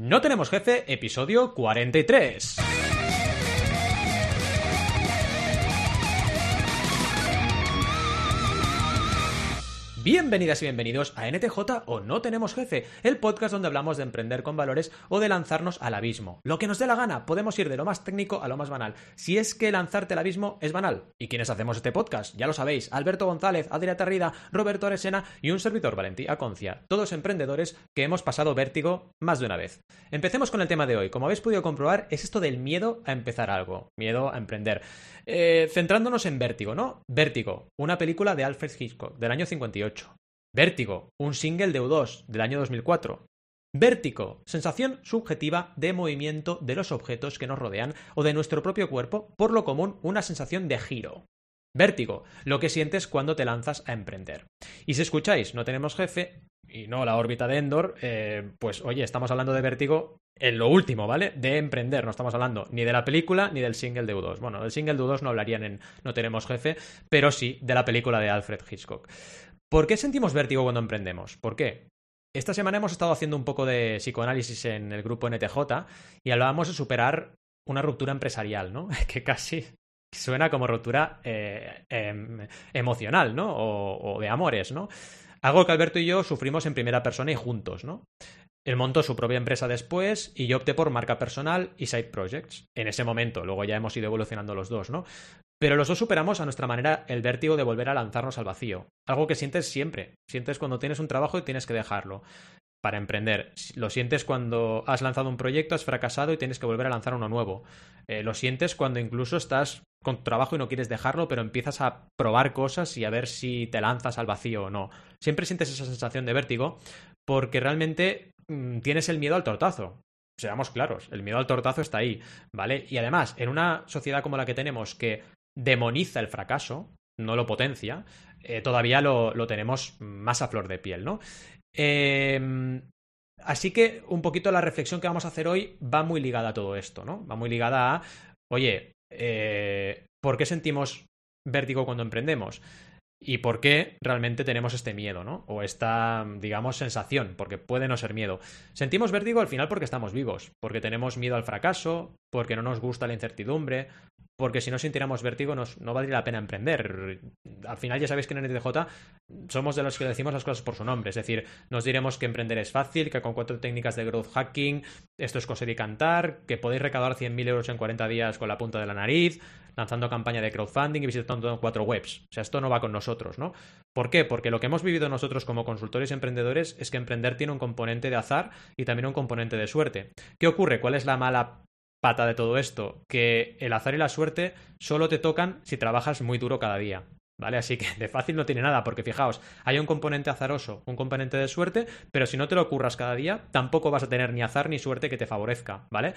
No tenemos jefe, episodio 43. Bienvenidas y bienvenidos a NTJ o No Tenemos Jefe, el podcast donde hablamos de emprender con valores o de lanzarnos al abismo. Lo que nos dé la gana, podemos ir de lo más técnico a lo más banal. Si es que lanzarte al abismo es banal. ¿Y quiénes hacemos este podcast? Ya lo sabéis, Alberto González, Adrià Tarrida, Roberto Aresena y un servidor Valentí Aconcia. Todos emprendedores que hemos pasado vértigo más de una vez. Empecemos con el tema de hoy. Como habéis podido comprobar, es esto del miedo a empezar algo, miedo a emprender. Eh, centrándonos en Vértigo, ¿no? Vértigo, una película de Alfred Hitchcock del año 58. Vértigo, un single de U2 del año 2004. Vértigo, sensación subjetiva de movimiento de los objetos que nos rodean o de nuestro propio cuerpo, por lo común una sensación de giro. Vértigo, lo que sientes cuando te lanzas a emprender. Y si escucháis, no tenemos jefe y no la órbita de Endor, eh, pues oye, estamos hablando de vértigo en lo último, ¿vale? De emprender, no estamos hablando ni de la película ni del single de U2. Bueno, del single de U2 no hablarían en No tenemos jefe, pero sí de la película de Alfred Hitchcock. ¿Por qué sentimos vértigo cuando emprendemos? ¿Por qué? Esta semana hemos estado haciendo un poco de psicoanálisis en el grupo NTJ y hablábamos de superar una ruptura empresarial, ¿no? Que casi suena como ruptura eh, em, emocional, ¿no? O, o de amores, ¿no? Algo que Alberto y yo sufrimos en primera persona y juntos, ¿no? Él montó su propia empresa después y yo opté por marca personal y side projects. En ese momento, luego ya hemos ido evolucionando los dos, ¿no? Pero los dos superamos a nuestra manera el vértigo de volver a lanzarnos al vacío. Algo que sientes siempre. Sientes cuando tienes un trabajo y tienes que dejarlo para emprender. Lo sientes cuando has lanzado un proyecto, has fracasado y tienes que volver a lanzar uno nuevo. Eh, lo sientes cuando incluso estás con tu trabajo y no quieres dejarlo, pero empiezas a probar cosas y a ver si te lanzas al vacío o no. Siempre sientes esa sensación de vértigo porque realmente mmm, tienes el miedo al tortazo. Seamos claros, el miedo al tortazo está ahí, ¿vale? Y además, en una sociedad como la que tenemos que demoniza el fracaso, no lo potencia, eh, todavía lo, lo, tenemos más a flor de piel, ¿no? Eh, así que un poquito la reflexión que vamos a hacer hoy va muy ligada a todo esto, ¿no? Va muy ligada a, oye, eh, ¿por qué sentimos vértigo cuando emprendemos? Y por qué realmente tenemos este miedo, ¿no? O esta, digamos, sensación, porque puede no ser miedo. Sentimos vértigo al final porque estamos vivos, porque tenemos miedo al fracaso, porque no nos gusta la incertidumbre, porque si no sintiéramos vértigo no valdría la pena emprender. Al final ya sabéis que en NTJ somos de los que decimos las cosas por su nombre, es decir, nos diremos que emprender es fácil, que con cuatro técnicas de growth hacking esto es coser y cantar, que podéis recaudar 100.000 euros en 40 días con la punta de la nariz, lanzando campaña de crowdfunding y visitando cuatro webs. O sea, esto no va con nosotros, ¿no? ¿Por qué? Porque lo que hemos vivido nosotros como consultores y emprendedores es que emprender tiene un componente de azar y también un componente de suerte. ¿Qué ocurre? ¿Cuál es la mala pata de todo esto, que el azar y la suerte solo te tocan si trabajas muy duro cada día. ¿Vale? Así que de fácil no tiene nada, porque fijaos, hay un componente azaroso, un componente de suerte, pero si no te lo ocurras cada día, tampoco vas a tener ni azar ni suerte que te favorezca, ¿vale?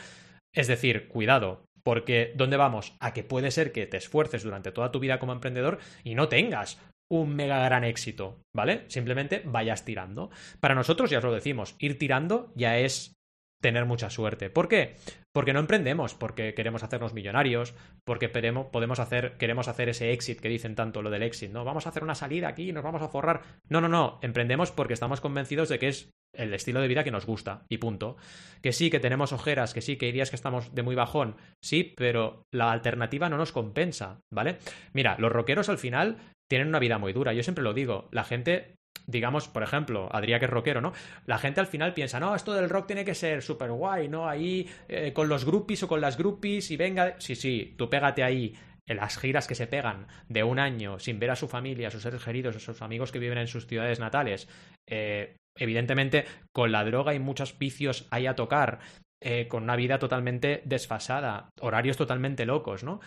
Es decir, cuidado, porque ¿dónde vamos? A que puede ser que te esfuerces durante toda tu vida como emprendedor y no tengas un mega gran éxito, ¿vale? Simplemente vayas tirando. Para nosotros, ya os lo decimos, ir tirando ya es tener mucha suerte. ¿Por qué? Porque no emprendemos, porque queremos hacernos millonarios, porque podemos hacer, queremos hacer ese exit que dicen tanto lo del exit, ¿no? Vamos a hacer una salida aquí y nos vamos a forrar. No, no, no, emprendemos porque estamos convencidos de que es el estilo de vida que nos gusta y punto. Que sí, que tenemos ojeras, que sí, que hay que estamos de muy bajón, sí, pero la alternativa no nos compensa, ¿vale? Mira, los rockeros al final tienen una vida muy dura, yo siempre lo digo, la gente digamos, por ejemplo, Adrián que es rockero, ¿no? La gente al final piensa, no, esto del rock tiene que ser súper guay, ¿no? Ahí eh, con los groupies o con las groupies y venga, sí, sí, tú pégate ahí en las giras que se pegan de un año sin ver a su familia, a sus seres queridos, a sus amigos que viven en sus ciudades natales, eh, evidentemente con la droga y muchos vicios ahí a tocar, eh, con una vida totalmente desfasada, horarios totalmente locos, ¿no?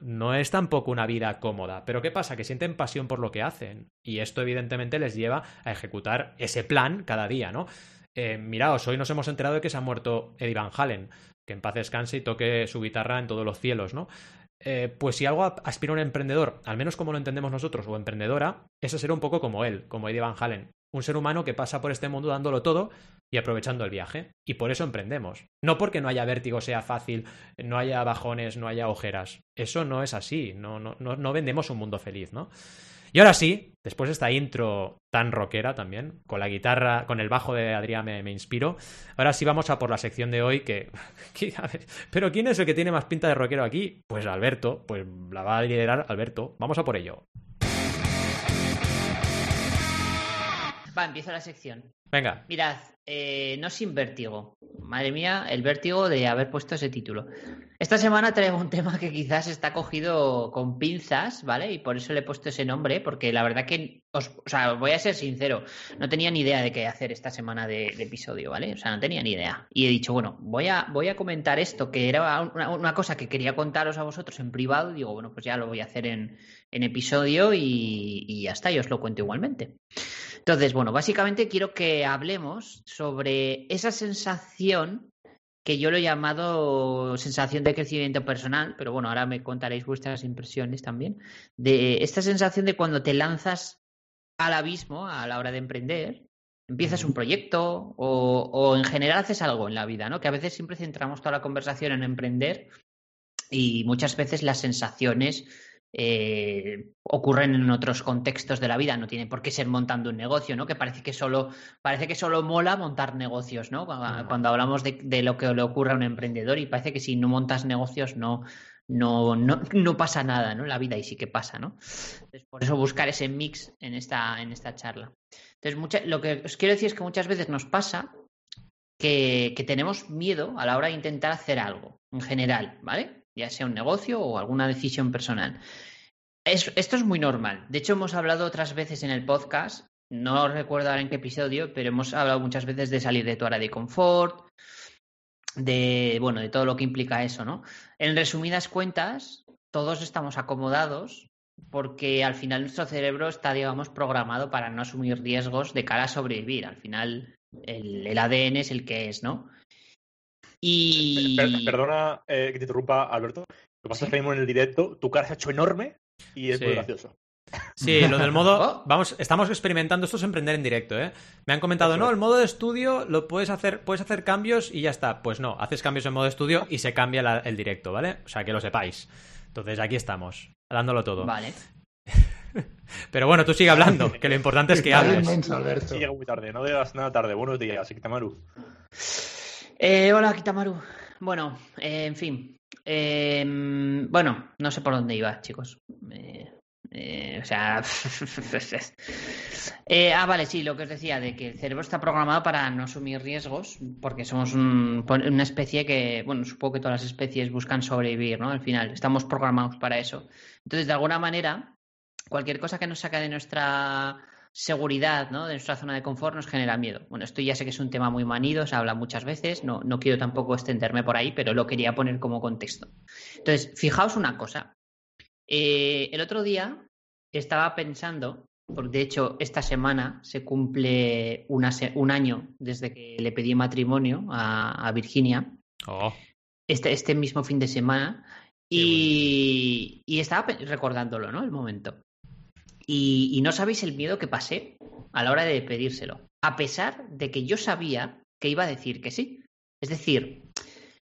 No es tampoco una vida cómoda. Pero ¿qué pasa? Que sienten pasión por lo que hacen. Y esto evidentemente les lleva a ejecutar ese plan cada día, ¿no? Eh, miraos, hoy nos hemos enterado de que se ha muerto Eddie Van Halen. Que en paz descanse y toque su guitarra en todos los cielos, ¿no? Eh, pues si algo aspira un emprendedor, al menos como lo entendemos nosotros, o emprendedora, ese será un poco como él, como Eddie Van Halen. Un ser humano que pasa por este mundo dándolo todo y aprovechando el viaje. Y por eso emprendemos. No porque no haya vértigo, sea fácil, no haya bajones, no haya ojeras. Eso no es así. No, no, no, no vendemos un mundo feliz, ¿no? Y ahora sí, después de esta intro tan rockera también, con la guitarra, con el bajo de Adrián me, inspiro, ahora sí vamos a por la sección de hoy que... Pero ¿quién es el que tiene más pinta de rockero aquí? Pues Alberto, pues la va a liderar Alberto. Vamos a por ello. Va, empiezo la sección. Venga. Mirad, eh, no sin vértigo. Madre mía, el vértigo de haber puesto ese título. Esta semana traigo un tema que quizás está cogido con pinzas, ¿vale? Y por eso le he puesto ese nombre, porque la verdad que, os, o sea, voy a ser sincero, no tenía ni idea de qué hacer esta semana de, episodio, ¿vale? O sea, no tenía ni idea. Y he dicho, bueno, voy a, voy a comentar esto, que era una, cosa que quería contaros a vosotros en privado, y digo, bueno, pues ya lo voy a hacer en, episodio y, y ya está, y os lo cuento igualmente. Entonces, bueno, básicamente quiero que hablemos sobre esa sensación que yo lo he llamado sensación de crecimiento personal, pero bueno, ahora me contaréis vuestras impresiones también, de esta sensación de cuando te lanzas al abismo a la hora de emprender, empiezas un proyecto o, o, en general haces algo en la vida, ¿no? Que a veces siempre centramos toda la conversación en emprender y muchas veces las sensaciones eh, ocurren en otros contextos de la vida, no tiene por qué ser montando un negocio, ¿no? Que parece que solo, parece que solo mola montar negocios, ¿no? Cuando, hablamos de, lo que le ocurre a un emprendedor y parece que si no montas negocios no, no, no, no pasa nada, ¿no? En la vida y sí que pasa, ¿no? Entonces, por eso buscar ese mix en esta, en esta charla. Entonces, lo que os quiero decir es que muchas veces nos pasa que, que tenemos miedo a la hora de intentar hacer algo, en general, ¿vale? Ya sea un negocio o alguna decisión personal. esto es muy normal. De hecho, hemos hablado otras veces en el podcast, no recuerdo ahora en qué episodio, pero hemos hablado muchas veces de salir de tu área de confort, de, bueno, de todo lo que implica eso, ¿no? En resumidas cuentas, todos estamos acomodados porque al final nuestro cerebro está, digamos, programado para no asumir riesgos de cara a sobrevivir. Al final, el, el ADN es el que es, ¿no? Y... perdona eh, que te interrumpa, Alberto. Lo que pasa es que en el directo tu cara se ha hecho enorme y es muy gracioso. Sí, lo del modo. Oh. Vamos, estamos experimentando esto es emprender en directo, ¿eh? Me han comentado, no, el modo de estudio lo puedes hacer, puedes hacer cambios y ya está. Pues no, haces cambios en modo estudio y se cambia el directo, ¿vale? O sea, que lo sepáis. Entonces aquí estamos, dándolo todo. Vale. Pero bueno, tú sigue hablando, que lo importante es que hables. Sí, llega muy tarde, no digas nada tarde. Buenos días, Kitamaru. Eh, hola, Kitamaru. Bueno, eh, en fin. Em, bueno, no sé por dónde iba, chicos. Eh, o sea. ah, vale, sí, lo que os decía, de que el cerebro está programado para no asumir riesgos, porque somos una especie que, bueno, supongo que todas las especies buscan sobrevivir, ¿no? Al final, estamos programados para eso. Entonces, de alguna manera, cualquier cosa que nos saca de nuestra seguridad ¿no? de nuestra zona de confort nos genera miedo. Bueno, esto ya sé que es un tema muy manido, se habla muchas veces, no, no quiero tampoco extenderme por ahí, pero lo quería poner como contexto. Entonces, fijaos una cosa. Eh, el otro día estaba pensando, porque de hecho esta semana se cumple un año desde que le pedí matrimonio a, Virginia. Oh. Este, este mismo fin de semana. Y, y, estaba recordándolo, ¿no? El momento. Y, no sabéis el miedo que pasé a la hora de pedírselo, a pesar de que yo sabía que iba a decir que sí. Es decir,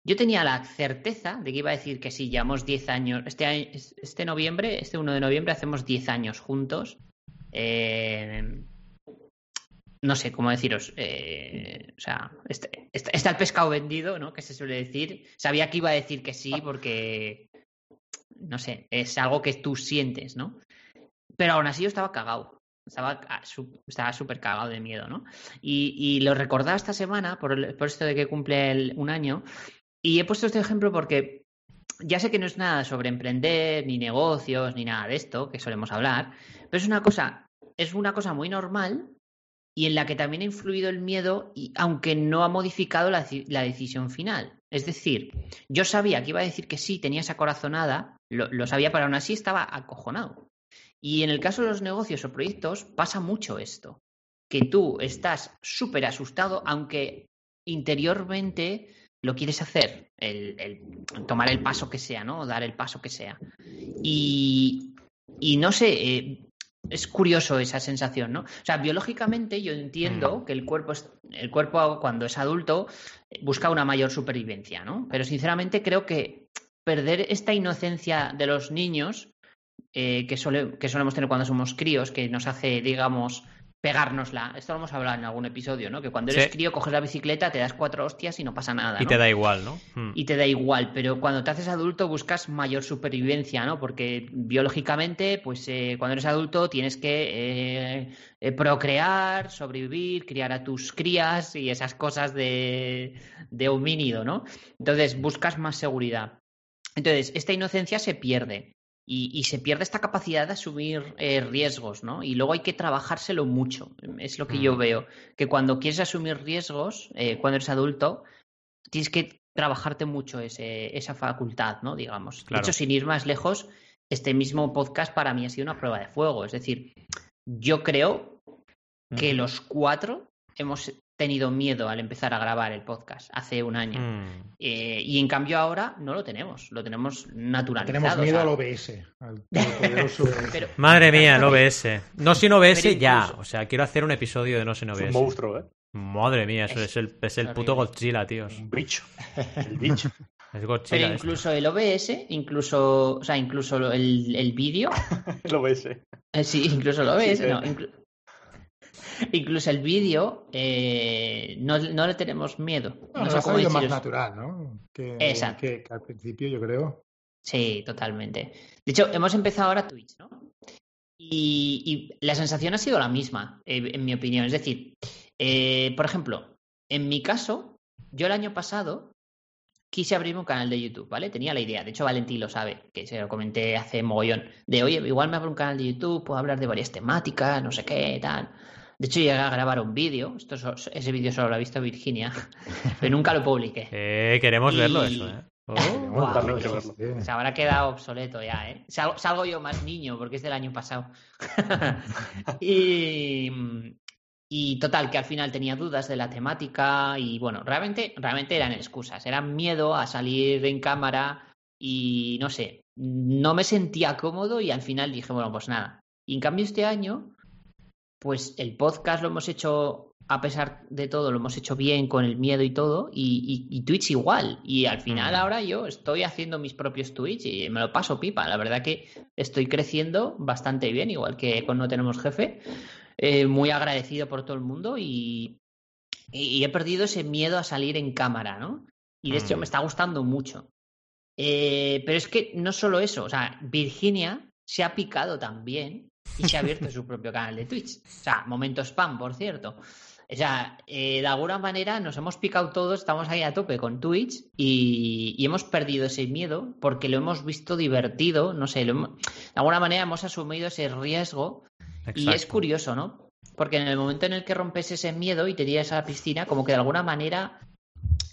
yo tenía la certeza de que iba a decir que sí, llevamos 10 años, este, este noviembre, este 1 de noviembre hacemos 10 años juntos. Eh, no sé cómo deciros, eh, o sea, este, este, está, el pescado vendido, ¿no? Que se suele decir. Sabía que iba a decir que sí porque, no sé, es algo que tú sientes, ¿no? Pero aún así yo estaba cagado. Estaba súper cagado de miedo, ¿no? Y, lo recordaba esta semana por, esto de que cumple un año. Y he puesto este ejemplo porque ya sé que no es nada sobre emprender, ni negocios, ni nada de esto, que solemos hablar, pero es una cosa, es una cosa muy normal y en la que también ha influido el miedo, y, aunque no ha modificado la, decisión final. Es decir, yo sabía que iba a decir que sí, tenía esa corazonada, lo, lo sabía, pero aún así estaba acojonado. Y en el caso de los negocios o proyectos pasa mucho esto, que tú estás súper asustado, aunque interiormente lo quieres hacer, el, tomar el paso que sea, ¿no? Dar el paso que sea. Y, no sé, eh, es curioso esa sensación, ¿no? O sea, biológicamente yo entiendo mm. que el cuerpo, el cuerpo cuando es adulto busca una mayor supervivencia, ¿no? Pero sinceramente creo que perder esta inocencia de los niños eh, que, solemos tener cuando somos críos, que nos hace, digamos, pegárnosla. Esto lo hemos hablado en algún episodio, ¿no? Que cuando eres Sí. crío coges la bicicleta, te das cuatro hostias y no pasa nada. Y te da igual, ¿no? Mm. y te da igual, pero cuando te haces adulto buscas mayor supervivencia, ¿no? Porque biológicamente, pues eh, cuando eres adulto tienes que eh, procrear, sobrevivir, criar a tus crías y esas cosas de, de homínido, ¿no? Entonces buscas más seguridad. Entonces, esta inocencia se pierde. Y, y se pierde esta capacidad de asumir eh, riesgos, ¿no? Y luego hay que trabajárselo mucho. Es lo que yo veo. Que cuando quieres asumir riesgos, eh, cuando eres adulto, tienes que trabajarte mucho ese, esa facultad, ¿no? Digamos. Claro. De hecho, sin ir más lejos, este mismo podcast para mí ha sido una prueba de fuego. Es decir, yo creo que los cuatro hemos tenido miedo al empezar a grabar el podcast hace un año. Mm. Eh, y en cambio ahora no lo tenemos, lo tenemos naturalizado. Tenemos o miedo sea, al OBS. Al OBS. pero- Madre mía, el OBS. No sin OBS Pero ya. O sea, quiero hacer un episodio de no sin Es un OBS. monstruo, ¿eh? Madre mía, eso Es es, el, es el puto. Godzilla, tíos. Un bicho. El bicho. Es Pero Godzilla. esto. incluso el OBS, incluso, o sea, incluso el, el vídeo, Lo ves, ¿eh? eh, sí, incluso lo ves, Sí, no, sí. inclu- incluso el vídeo eh, no, no le tenemos miedo. No, No nos ha salido más natural, ¿no? Que, Exacto. que- que al principio, yo creo. Sí, totalmente. De hecho, hemos empezado ahora Twitch, ¿no? Y, y la sensación ha sido la misma, eh, en mi opinión. Es decir, eh, por ejemplo, en mi caso, yo el año pasado quise abrirme un canal de YouTube, ¿vale? Tenía la idea, de hecho Valentín lo sabe, que se lo comenté hace mogollón, de oye, igual me abro un canal de YouTube, puedo hablar de varias temáticas, no sé qué, tal. De hecho, llegué a grabar un vídeo, esto ese vídeo solo lo ha visto Virginia, pero nunca lo publiqué. Eh, queremos Y- verlo eso, ¿eh? Oh. También quiero verlo. Se habrá quedado obsoleto ya, ¿eh? Salgo, salgo yo más niño porque es del año pasado. y, y total, que al final tenía dudas de la temática y bueno, realmente, realmente eran excusas, eran miedo a salir en cámara y no sé, no me sentía cómodo y al final dije, bueno, pues nada. Y en cambio este año, pues el podcast lo hemos hecho, a pesar de todo, lo hemos hecho bien con el miedo y todo, y, y- y Twitch igual. Y al final Mm. ahora yo estoy haciendo mis propios Twitch y me lo paso pipa. La verdad que estoy creciendo bastante bien, igual que con No Tenemos Jefe. Eh, muy agradecido por todo el mundo y, y- y he perdido ese miedo a salir en cámara, ¿no? Y de hecho Mm. me está gustando mucho. Eh, pero es que no solo eso, o sea, Virginia se ha picado también y se ha abierto su propio canal de Twitch. O sea, momento spam, por cierto. O sea, eh, de alguna manera nos hemos picado todos, estamos ahí a tope con Twitch y, y hemos perdido ese miedo porque lo hemos visto divertido, no sé, lo hemos- de alguna manera hemos asumido ese riesgo y es curioso, ¿no? Porque en el momento en el que rompes ese miedo y te tiras a la piscina, como que de alguna manera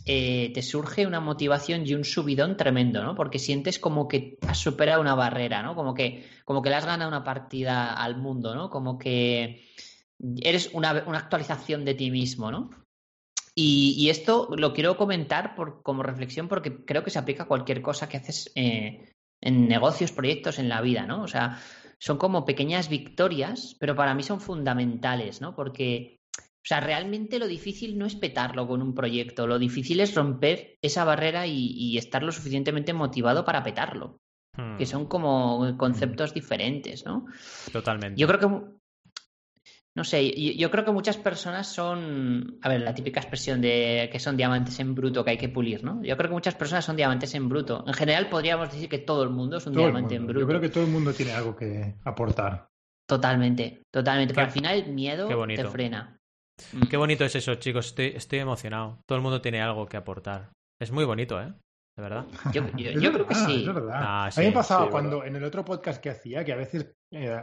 eh, te surge una motivación y un subidón tremendo, ¿no? Porque sientes como que has superado una barrera, ¿no? Como que, como que le has ganado una partida al mundo, ¿no? Como que eres una, una actualización de ti mismo, ¿no? Y, esto lo quiero comentar por, como reflexión porque creo que se aplica a cualquier cosa que haces eh, en negocios, proyectos, en la vida, ¿no? O sea, son como pequeñas victorias, pero para mí son fundamentales, ¿no? Porque, o sea, realmente lo difícil no es petarlo con un proyecto, lo difícil es romper esa barrera y, y estar lo suficientemente motivado para petarlo, Mm, que son como conceptos diferentes, ¿no? Totalmente. Yo creo que, no sé, yo, yo creo que muchas personas son, a ver, la típica expresión de que son diamantes en bruto que hay que pulir, ¿no? Yo creo que muchas personas son diamantes en bruto. En general podríamos decir que todo el mundo es un Todo diamante en bruto. Yo creo que todo el mundo tiene algo que aportar. Totalmente, totalmente. Pero al final el miedo qué bonito. te frena. Mm. Qué bonito es eso, chicos. Estoy, estoy emocionado. Todo el mundo tiene algo que aportar. Es muy bonito, ¿eh? De verdad. Yo, yo- Es yo creo que sí. es verdad. Ah, a sí, mí me pasaba sí, cuando en el otro podcast que hacía, que a veces eh,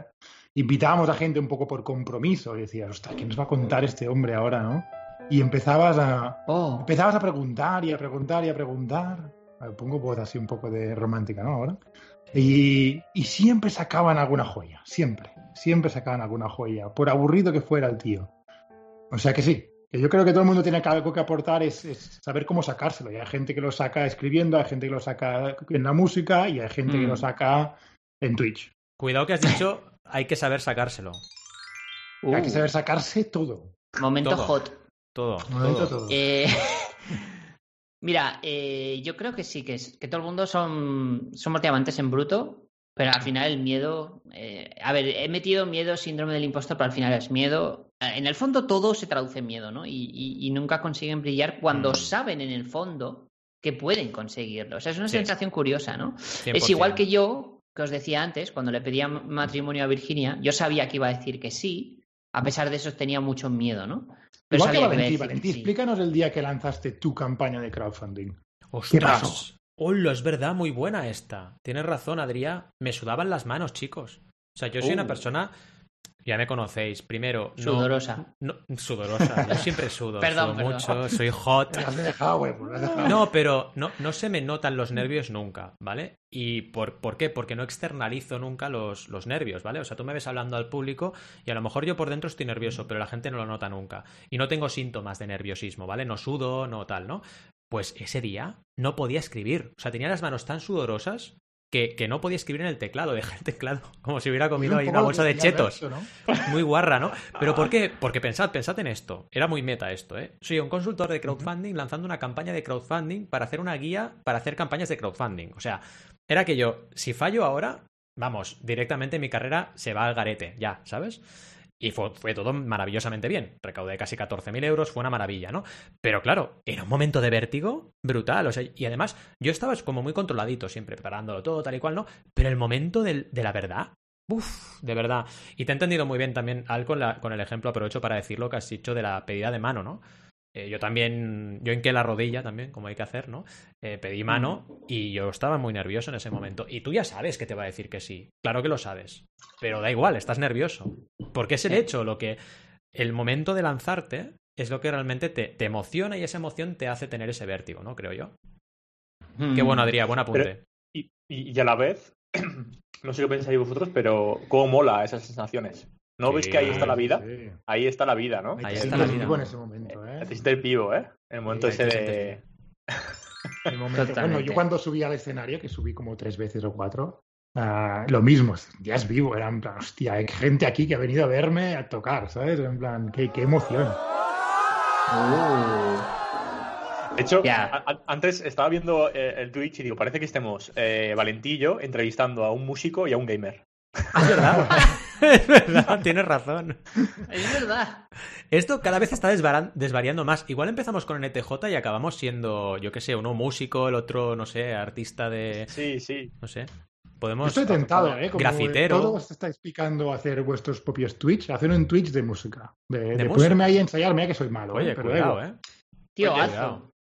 invitábamos a gente un poco por compromiso y decías, ostras, ¿qué nos va a contar este hombre ahora, no? Y empezabas a, Oh, empezabas a preguntar y a preguntar y a preguntar. A ver, pongo voz así un poco de romántica, ¿no? Ahora. Y, y siempre sacaban alguna joya, siempre. Siempre sacaban alguna joya, por aburrido que fuera el tío. O sea que sí, que yo creo que todo el mundo tiene algo que aportar, es, es saber cómo sacárselo. Y hay gente que lo saca escribiendo, hay gente que lo saca en la música y hay gente que Mm. lo saca en Twitch. Cuidado que has dicho, hay que saber sacárselo. uh, Hay que saber sacarse todo. momento todo. hot. Todo. Momento todo. todo. Eh, Mira, eh, yo creo que sí, que, es- que todo el mundo son, somos diamantes en bruto Pero al final el miedo. eh, a ver, he metido miedo, síndrome del impostor, pero al final es miedo. Eh, En el fondo todo se traduce en miedo, ¿no? Y, y- y nunca consiguen brillar cuando Mm. saben en el fondo que pueden conseguirlo. O sea, es una Sí. sensación curiosa, ¿no? 100%. Es igual que yo, que os decía antes, cuando le pedía matrimonio a Virginia, yo sabía que iba a decir que sí, a pesar de eso tenía mucho miedo, ¿no? Pero Igual que Valentí, Valentí, sí. explícanos el día que lanzaste tu campaña de crowdfunding. ¡Ostras! pasó? Hola, es verdad, muy buena esta. Tienes razón, Adrián. Me sudaban las manos, chicos. O sea, yo soy una Uh. persona. Ya me conocéis. Primero, no. Sudorosa. no- sudorosa. Yo siempre sudo. Perdón, sudo perdón. mucho, soy hot. Me has dejado, güey, me has dejado. No, pero no, no se me notan los nervios nunca, ¿vale? ¿Y por, por qué? Porque no externalizo nunca los, los nervios, ¿vale? O sea, tú me ves hablando al público y a lo mejor yo por dentro estoy nervioso, pero la gente no lo nota nunca. Y no tengo síntomas de nerviosismo, ¿vale? No sudo, no tal, ¿no? Pues ese día no podía escribir. O sea, tenía las manos tan sudorosas que, que no podía escribir en el teclado. Dejé el teclado como si hubiera comido ahí una bolsa de chetos. Muy guarra, ¿no? ¿Pero por qué? Porque pensad, pensad en esto. Era muy meta esto, ¿eh? Soy un consultor de crowdfunding lanzando una campaña de crowdfunding para hacer una guía para hacer campañas de crowdfunding. O sea, era que yo, si fallo ahora, vamos, directamente mi carrera se va al garete, ya, ¿sabes? Y fue, fue todo maravillosamente bien. Recaudé casi 14.000 euros, fue una maravilla, ¿no? Pero claro, era un momento de vértigo brutal. O sea, y además, yo estaba como muy controladito siempre, preparándolo todo, tal y cual, ¿no? Pero el momento del- de la verdad, Uf, de verdad. Y te he entendido muy bien también, Al, con, la- con el ejemplo, aprovecho para decir lo que has dicho de la pedida de mano, ¿no? Eh, yo también, yo hinqué la rodilla también, como hay que hacer, ¿no? Eh, pedí mano y yo estaba muy nervioso en ese momento. Y tú ya sabes que te va a decir que sí. Claro que lo sabes. Pero da igual, estás nervioso. Porque es el Sí. hecho, lo que. El momento de lanzarte es lo que realmente te, te emociona y esa emoción te hace tener ese vértigo, ¿no? Creo yo. Mm. Qué bueno, Adrián, buen apunte. Y, y- y a la vez, no sé qué pensáis vosotros, pero cómo mola esas sensaciones. ¿No Sí, veis que ahí está la vida? Sí. Ahí está la vida, ¿no? Ahí está la sientes vida. en ese momento, ¿eh? Te sientes vivo, ¿eh? El momento Sí, ese de... El momento-. Bueno, yo cuando subí al escenario, que subí como tres veces o cuatro, ah, lo mismo, ya es vivo, era en plan, hostia, hay gente aquí que ha venido a verme a tocar, ¿sabes? En plan, qué, qué emoción. Uh. De hecho, Ya. a- a- antes estaba viendo eh, el Twitch y digo, parece que estemos eh, Valentí y yo entrevistando a un músico y a un gamer. Es verdad. es verdad, tienes razón. Es verdad. Esto cada vez está desvariando más. Igual empezamos con NTJ y acabamos siendo, yo qué sé, uno músico, el otro, no sé, artista de. Sí, sí. No sé. Yo Podemos. estoy tentado, ¿eh? Como grafitero. Todos estáis picando hacer vuestros propios Twitch, hacer un Twitch de música. De, de música? ponerme ahí a ensayar, mira que soy malo. Oye, ¿eh? Pero cuidado, da eh. Tío, Oye, hazlo. cuidado.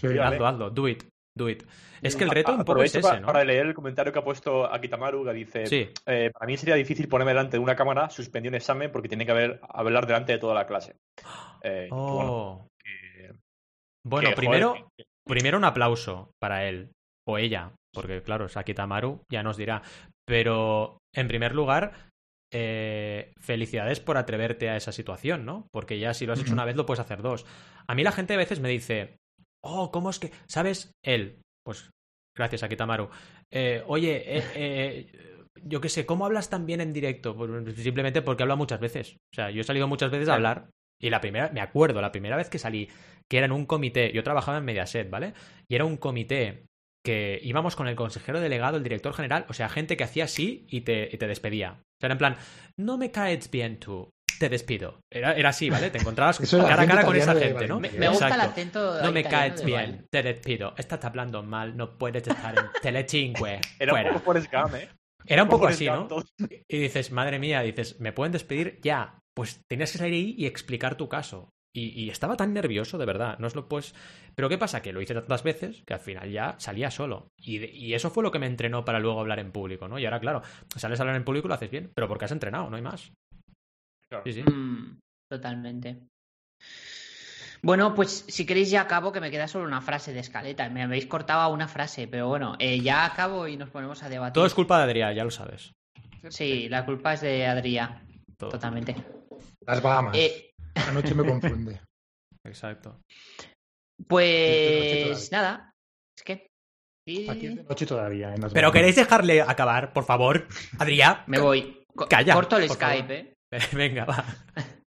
Sí. Hazlo, hazlo. Do it. Do it. Es que el reto un poco es ese, ¿no? Para leer el comentario que ha puesto Akitamaru, que dice: Sí. eh, Para mí sería difícil ponerme delante de una cámara, suspendí un examen porque tiene que haber, hablar delante de toda la clase. Eh, que bueno, Oh. que- Bueno, que, primero, joder, primero un aplauso para él o ella, porque claro, Saki Tamaru ya nos dirá. Pero en primer lugar, eh, felicidades por atreverte a esa situación, ¿no? Porque ya si lo has hecho una vez, lo puedes hacer dos. A mí la gente a veces me dice, oh, ¿cómo es que? ¿Sabes? Él, pues gracias Saki Tamaru. Eh, oye, eh, eh, yo qué sé, ¿cómo hablas tan bien en directo? Pues simplemente porque hablo muchas veces. O sea, yo he salido muchas veces a hablar y la primera, me acuerdo, la primera vez que salí, que era en un comité, yo trabajaba en Mediaset, ¿vale? Y era un comité que íbamos con el consejero delegado, el director general, o sea, gente que hacía así y te, y te despedía. O sea, era en plan, no me caes bien tú, te despido. Era, era así, ¿vale? Te encontrabas cara a cara con esa gente, ¿no? Me, me gusta el acento. No me caes bien, te despido. Estás hablando mal, no puedes estar en Telecinque. Era un poco Forrest Gump, ¿eh? Era un poco así, ¿no? Y dices, madre mía, dices, ¿me pueden despedir? Ya. Pues tenías que salir ahí y explicar tu caso. Y, y estaba tan nervioso, de verdad. No es lo pues. Pero ¿qué pasa? Que lo hice tantas veces que al final ya salía solo. Y, de- y eso fue lo que me entrenó para luego hablar en público, ¿no? Y ahora, claro, sales a hablar en público y lo haces bien. Pero porque has entrenado, no hay más. Claro. Sí, sí. Mm, totalmente. Bueno, pues si queréis ya acabo, que me queda solo una frase de escaleta. Me habéis cortado a una frase, pero bueno, eh, ya acabo y nos ponemos a debatir. Todo es culpa de Adrián, ya lo sabes. Sí, la culpa es de Adrián, Todo. totalmente. Las Bahamas. Eh, La noche me confunde. Exacto. pues nada, es que... Aquí es de noche todavía. en las Pero queréis dejarle acabar, por favor. Adrián. Me voy. Calla, Corto el Skype, favor. ¿eh? Venga, va.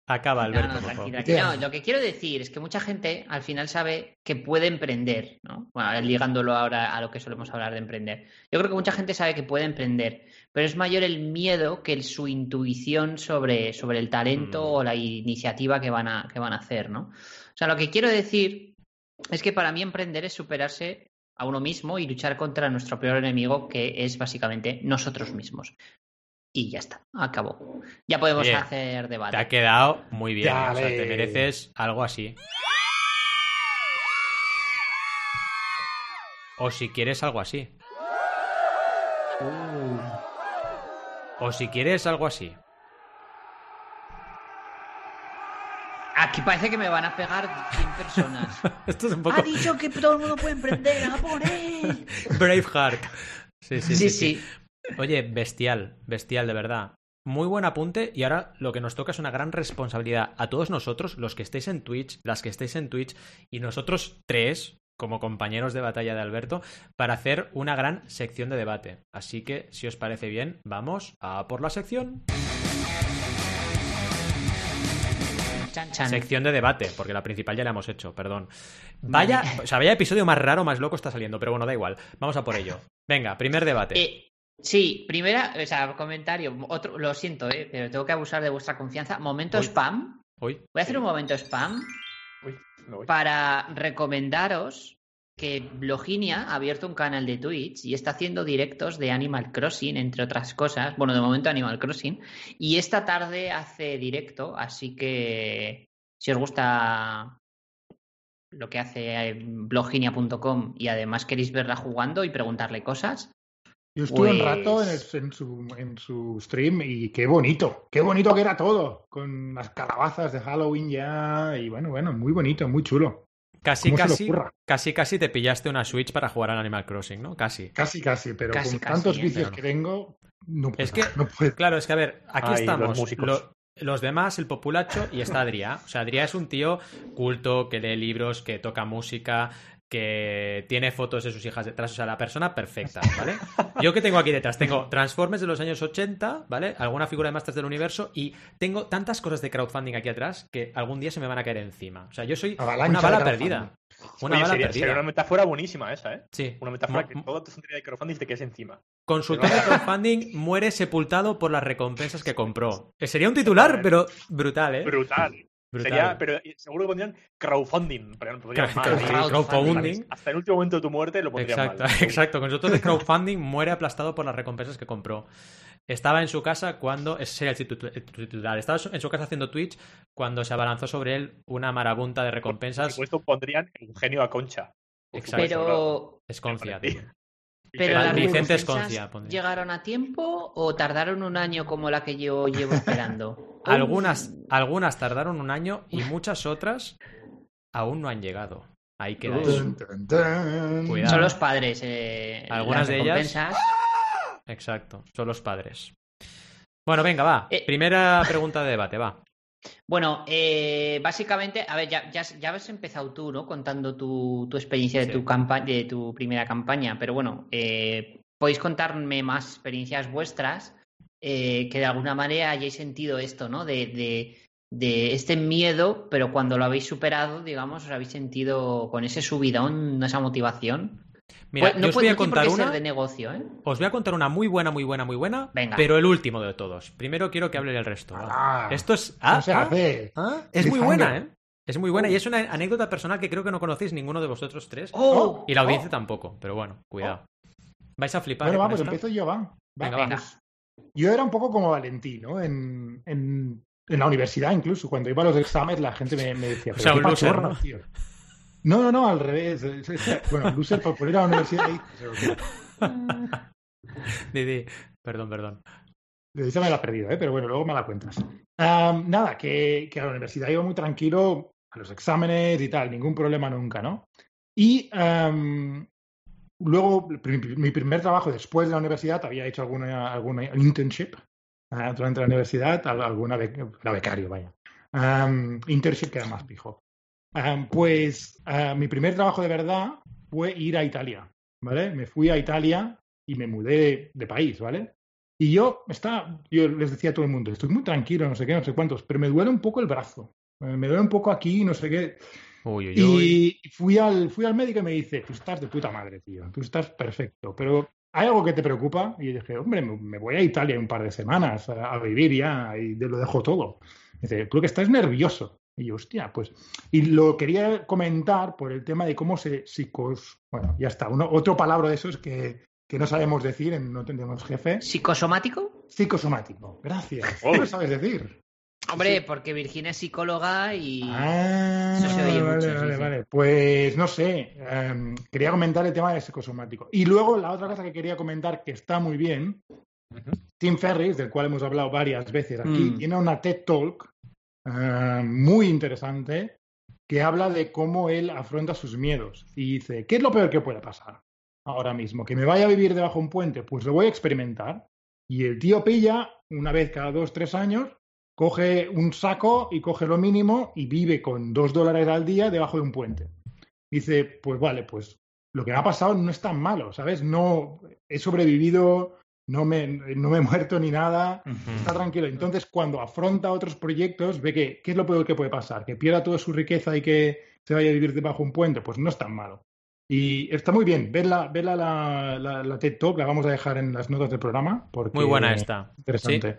Acaba, Alberto, no. No, lo que quiero decir es que mucha gente al final sabe que puede emprender, ¿no? Bueno, ligándolo ahora a lo que solemos hablar de emprender. Yo creo que mucha gente sabe que puede emprender, pero es mayor el miedo que el- su intuición sobre, sobre el talento Mm. o la iniciativa que van, a, que van a hacer, ¿no? O sea, lo que quiero decir es que para mí emprender es superarse a uno mismo y luchar contra nuestro peor enemigo, que es básicamente nosotros mismos. Y ya está, acabó. Ya podemos Bien. hacer debate. Te ha quedado muy bien. O sea, te mereces algo así. O si quieres algo así. Uh. O si quieres algo así. Aquí parece que me van a pegar 100 personas. Esto es un poco Ha dicho que todo el mundo puede emprender, a por él. Braveheart. Sí, sí, sí, Sí, sí. sí. Oye, bestial, bestial, de verdad. Muy buen apunte y ahora lo que nos toca es una gran responsabilidad a todos nosotros, los que estéis en Twitch, las que estéis en Twitch y nosotros tres, como compañeros de batalla de Alberto, para hacer una gran sección de debate. Así que, si os parece bien, vamos a por la sección. Chan, chan. Sección de debate, porque la principal ya la hemos hecho, perdón. Vaya, o sea, vaya episodio más raro, más loco está saliendo, pero bueno, da igual. Vamos a por ello. Venga, primer debate. Eh, sí, primera, o sea, comentario. Otro, lo siento, eh, pero tengo que abusar de vuestra confianza. Momento spam. Voy a hacer un momento spam para recomendaros que Bloginia ha abierto un canal de Twitch y está haciendo directos de Animal Crossing, entre otras cosas. Bueno, de momento Animal Crossing. Y esta tarde hace directo, así que si os gusta lo que hace eh, bloginia.com y además queréis verla jugando y preguntarle cosas, Yo estuve un Pues- rato en, el- en su, en su stream y qué bonito, qué bonito que era todo, con las calabazas de Halloween ya y bueno, bueno, muy bonito, muy chulo. casi, ¿Cómo se le casi, casi, casi te pillaste una Switch para jugar al Animal Crossing, ¿no? Casi. Casi, casi, pero Casi, con casi, tantos eh, vicios pero que tengo, no puedo. Es que- no puedo. Claro, es que a ver, aquí Ay, los estamos. músicos. lo- los demás, el populacho y está Adrià. O sea, Adrià es un tío culto, que lee libros, que toca música, que tiene fotos de sus hijas detrás. O sea, la persona perfecta, ¿vale? Yo que tengo aquí detrás, tengo Transformers de los años 80, ¿vale? Alguna figura de Masters del Universo y tengo tantas cosas de crowdfunding aquí atrás que algún día se me van a caer encima. O sea, yo soy Avalancha una bala perdida. Una Oye, bala sería, perdida. sería una metáfora buenísima esa, ¿eh? Sí. Una metáfora Mo- que toda tu tontería de crowdfunding te quedes encima. Consultor de crowdfunding muere sepultado por las recompensas que compró. Eh, Sería un titular, pero brutal, ¿eh? Brutal. Brutal. Sería, pero seguro que pondrían crowdfunding. Pero mal, ¿eh? Hasta el último momento de tu muerte lo pondrían Exacto, mal. exacto. Consultor de crowdfunding muere aplastado por las recompensas que compró. Estaba en su casa cuando. Ese sería el titu- el titular. Estaba en su casa haciendo Twitch cuando se abalanzó sobre él una marabunta de Por recompensas. supuesto pondrían Eugenio Aconcha. Por Exacto. supuesto, claro. pero, Sí. tío. Pero las Vicente Esconcia, llegaron a tiempo o tardaron un año como la que yo llevo esperando. Algunas, algunas tardaron un año y muchas otras aún no han llegado. Ahí queda eso. Cuidado. Son los padres. eh, Algunas las de ellas- recompensas. Exacto, son los padres. Bueno, venga, va. Eh. Primera pregunta de debate, va. Bueno, eh, básicamente, a ver, ya, ya, ya has empezado tú, ¿no? Contando tu, tu experiencia de, tu campa de tu primera campaña, pero bueno, eh, podéis contarme más experiencias vuestras eh, que de alguna manera hayáis sentido esto, ¿no? De, de, de este miedo, pero cuando lo habéis superado, digamos, os habéis sentido con ese subidón, esa motivación. Mira, Pues, yo os voy puede- a no contar una. de negocio, ¿eh? Os voy a contar una muy buena, muy buena, muy buena. Venga. Pero el último de todos. Primero quiero que hable el resto. Ah, Esto es. ¿cómo Ah, se ah, hace? ah, es muy buena, ¿eh? Es muy buena y es una anécdota personal que creo que no conocéis ninguno de vosotros tres. ¡Oh! Y la audiencia tampoco, pero bueno, cuidado. Vais a flipar. Bueno, ¿eh, vamos, empiezo yo, va. Va, Venga, Venga. vamos. Yo era un poco como Valentín, ¿no? En, en, en la universidad, incluso, cuando iba a los exámenes, la gente me, me decía, O "Pero sea, qué un loser, ¿no? tío". No, no, no, al revés. Bueno, loser por ir a la universidad. di. Perdón, perdón. Esa me la he perdido, ¿eh? pero bueno, luego me la cuentas. Nada, que, que a la universidad iba muy tranquilo a los exámenes y tal, ningún problema nunca, ¿no? Y am, luego, mi, primer trabajo después de la universidad, había hecho alguna, alguna internship ah, durante la universidad, al- alguna bec- la becario, vaya. Am, internship que era más pijo. Am, pues ah, mi primer trabajo de verdad fue ir a Italia, ¿vale? Me fui a Italia y me mudé de país, ¿vale? Y yo, está, yo les decía a todo el mundo, estoy muy tranquilo, no sé qué, no sé cuántos, pero me duele un poco el brazo. Eh, Me duele un poco aquí, no sé qué. Uy, uy, uy. Y fui al, fui al médico y me dice, tú estás de puta madre, tío, tú estás perfecto, pero ¿hay algo que te preocupa? Y yo dije, hombre, me, voy a Italia un par de semanas a, a vivir ya y de, lo dejo todo. Dice, tú que estás nervioso. Y yo, hostia, pues. Y lo quería comentar por el tema de cómo se psicos. Bueno, ya está. Uno, otro palabra de esos que, que no sabemos decir, en no tenemos jefe. ¿Psicosomático? Psicosomático. Gracias. Oh. ¿Qué lo sabes decir? Hombre, porque Virginia es psicóloga y. Ah, Eso se oye vale, mucho, sí, vale, sí. vale. Pues no sé, em, quería comentar el tema del psicosomático. Y luego la otra cosa que quería comentar, que está muy bien. Tim Ferris, del cual hemos hablado varias veces aquí, Mm. tiene una TED Talk eh, muy interesante que habla de cómo él afronta sus miedos. Y dice, ¿qué es lo peor que puede pasar ahora mismo? ¿Que me vaya a vivir debajo de un puente? Pues lo voy a experimentar. Y el tío pilla, una vez cada dos, tres años, coge un saco y coge lo mínimo y vive con dos dólares al día debajo de un puente. Dice, pues vale, pues lo que me ha pasado no es tan malo, ¿sabes? No he sobrevivido, no me, no me he muerto ni nada, está tranquilo. Entonces, cuando afronta otros proyectos, ve que qué es lo peor que puede pasar, que pierda toda su riqueza y que se vaya a vivir debajo de un puente, pues no es tan malo. Y está muy bien, verla, verla la, la, la TED Talk, la vamos a dejar en las notas del programa. Porque Muy buena esta. Interesante.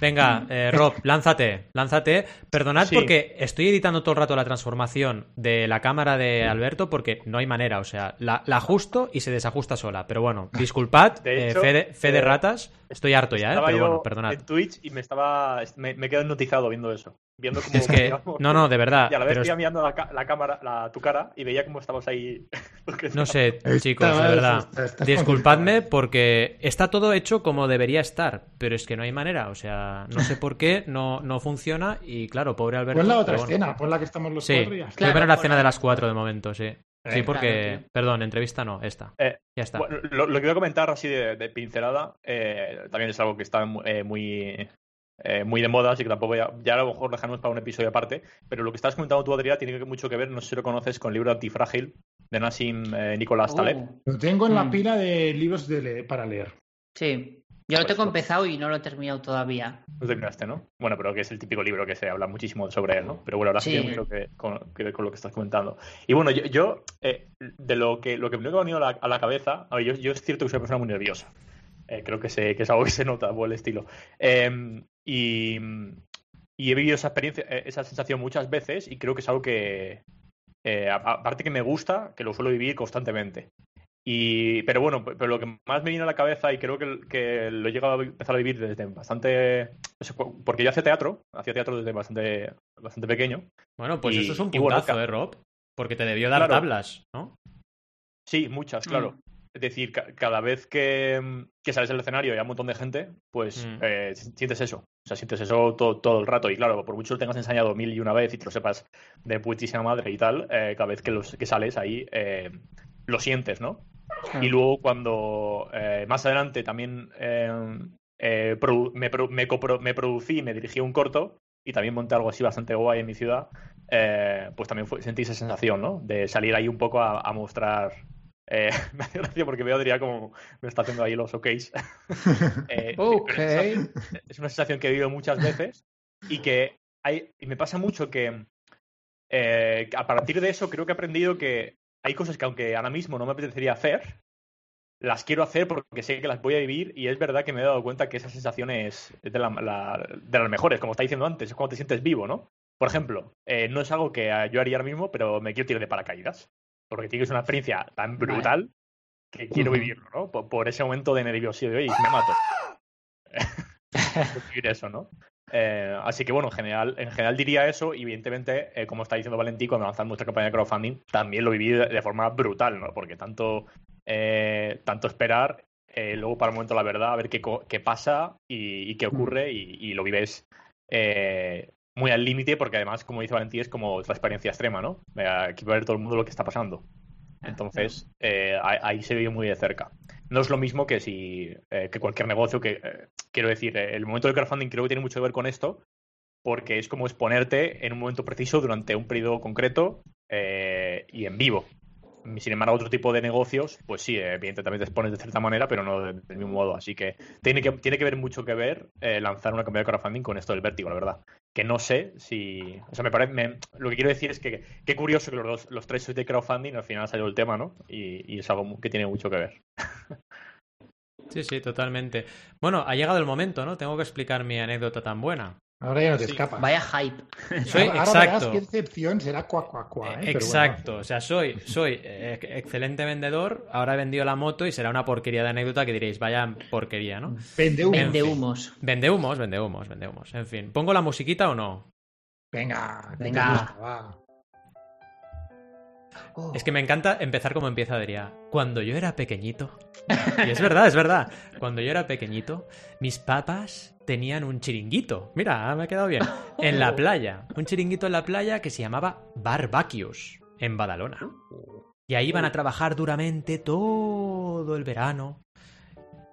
Venga, eh, Rob, lánzate, lánzate. Perdonad Sí. porque estoy editando todo el rato la transformación de la cámara de Alberto porque no hay manera, o sea, la, la ajusto y se desajusta sola. Pero bueno, disculpad, De eh, hecho, fe, de, fe de eh, ratas, estoy harto ya, eh, pero yo bueno, perdonad. en Twitch y me estaba me, me quedado hipnotizado viendo eso. Viendo cómo, Es que, no, no, de verdad, Y a la vez iba mirando la, cámara, la, tu cara, y veía cómo estabas ahí. porque no sé, chicos, de verdad. Disculpadme porque está todo hecho como debería estar, pero es que no hay manera, o sea, no sé por qué no, no funciona y claro, pobre Alberto. Pon la otra bueno. escena, pon la que estamos los Sí, cuatro y ya está. voy a Claro, poner la escena de las cuatro de momento, sí. Sí, Eh, porque, claro, tío. perdón, entrevista no, esta. Eh, Ya está. Bueno, lo, lo que voy a comentar así de, de pincelada eh, también es algo que está eh, muy, eh, muy de moda, así que tampoco ya, ya a lo mejor dejarnos para un episodio aparte. Pero lo que estás comentando tú, Adrián, tiene mucho que ver, no sé si lo conoces, con el libro Antifrágil de Nassim eh, Nicolás Taleb. Uh, Lo tengo en la Mm. pila de libros de le- para leer. sí. Yo lo Pues tengo empezado y no lo he terminado todavía. No terminaste, ¿no? Bueno, pero que es el típico libro que se habla muchísimo sobre él, ¿no? Pero bueno, ahora sí Sí. tiene mucho que, con, que ver con lo que estás comentando. Y bueno, yo, yo, eh, de lo que lo que me ha venido a la, a la cabeza, a ver, yo, yo es cierto que soy una persona muy nerviosa. Eh, creo que, se, que es algo que se nota por el estilo. Eh, y, y he vivido esa experiencia, eh, esa sensación muchas veces y creo que es algo que, eh, aparte que me gusta, que lo suelo vivir constantemente. Y, pero bueno, pe- pero lo que más me viene a la cabeza y creo que, que lo he llegado a empezar a vivir desde bastante... Porque yo hacía teatro, hacía teatro desde bastante, bastante pequeño. Bueno, pues y- eso es un bueno, puntazo, ca- ¿eh, Rob? Porque te debió dar Claro. tablas, ¿no? Sí, muchas, claro. Mm. Es decir, ca- cada vez que, que sales al escenario y hay un montón de gente, pues Mm. eh, si- sientes eso. O sea, sientes eso todo, todo el rato. Y claro, por mucho que lo tengas enseñado mil y una vez y te lo sepas de putísima madre y tal, eh, cada vez que, los, que sales ahí eh, lo sientes, ¿no? Y luego cuando más adelante también me, pro- me, copro- me producí, me dirigí un corto y también monté algo así bastante guay en mi ciudad, eh, pues también fue- sentí esa sensación, ¿no? De salir ahí un poco a, a mostrar... eh, me hace gracia porque veo a Adrián como me está haciendo ahí los OKs. Eh, es, es una sensación que he vivido muchas veces y que hay, y me pasa mucho que eh, a partir de eso creo que he aprendido que hay cosas que aunque ahora mismo no me apetecería hacer, las quiero hacer porque sé que las voy a vivir y es verdad que me he dado cuenta que esa sensación es, de, la- la- de las mejores, como está diciendo antes, es cuando te sientes vivo, ¿no? Por ejemplo, eh, no es algo que yo haría ahora mismo, pero me quiero tirar de paracaídas, porque tiene que ser una experiencia tan Vale. brutal que quiero vivirlo, ¿no? Por, por ese momento de nerviosismo de, oye, me mato. vivir eso, ¿no? Eh, así que bueno, en general, en general diría eso y evidentemente, eh, como está diciendo Valentí, cuando lanzamos nuestra campaña de crowdfunding, también lo viví de, de forma brutal, ¿no? Porque tanto, eh, tanto esperar, eh, luego para el momento la verdad, a ver qué, qué pasa y, y qué ocurre y, y lo vives muy al límite porque además, como dice Valentí, es como otra experiencia extrema, ¿no? Aquí va a ver todo el mundo lo que está pasando. Entonces, eh, ahí, se vive muy de cerca. No es lo mismo que si eh, que cualquier negocio que eh, quiero decir, eh, el momento del crowdfunding creo que tiene mucho que ver con esto, porque es como exponerte en un momento preciso durante un periodo concreto eh, y en vivo. Sin embargo, otro tipo de negocios, pues sí, evidentemente también te expones de cierta manera, pero no del mismo modo. Así que tiene que, tiene que ver mucho que ver eh, lanzar una campaña de crowdfunding con esto del vértigo, la verdad. Que no sé si. O sea, me parece. lo que quiero decir es que qué curioso que los, dos, los tres sois de crowdfunding, al final ha salido el tema, ¿no? Y, y es algo que tiene mucho que ver. Sí, sí, totalmente. Bueno, ha llegado el momento, ¿no? Tengo que explicar mi anécdota tan buena. Ahora ya no te escapas. Vaya hype. Soy, ahora, exacto. verás qué excepción será cuac, cuac, cuac, ¿eh? Exacto. Bueno. O sea, soy, soy eh, excelente vendedor. Ahora he vendido la moto y será una porquería de anécdota que diréis, vaya porquería, ¿no? Vende humo. Vende humos. Vende humos, vende humos, vende humos. En fin, ¿pongo la musiquita o no? Venga, Venga. gusta, va. Oh. Es que me encanta empezar como empieza Adrián. Cuando yo era pequeñito. Y es verdad, es verdad. Cuando yo era pequeñito, mis papás tenían un chiringuito. Mira, me ha quedado bien. En la playa. Un chiringuito en la playa que se llamaba Barbacius, en Badalona. Y ahí iban a trabajar duramente todo el verano.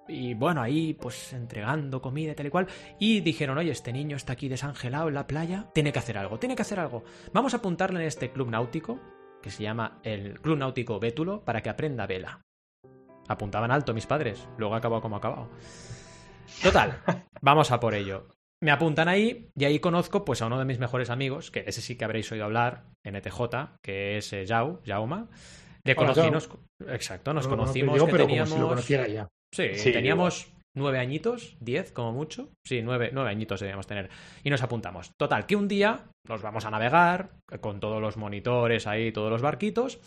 Y bueno, ahí pues entregando comida y tal y cual. Y dijeron, oye, este niño está aquí desangelado en la playa. Tiene que hacer algo, tiene que hacer algo. Vamos a apuntarle en este club náutico que se llama el Club Náutico Bétulo, para que aprenda vela. Apuntaban alto mis padres, luego ha acabado como ha acabado. Total, vamos a por ello. Me apuntan ahí y ahí conozco pues a uno de mis mejores amigos, que ese sí que habréis oído hablar, NTJ, que es eh, Jau, Jauma. De Hola, conocimos, exacto, nos No conocimos yo, que pero teníamos como si lo conociera ya. Sí, Sí, teníamos nueve añitos, diez como mucho. Sí, nueve, nueve añitos debíamos tener. Y nos apuntamos. Total, que un día nos vamos a navegar con todos los monitores ahí, todos los barquitos.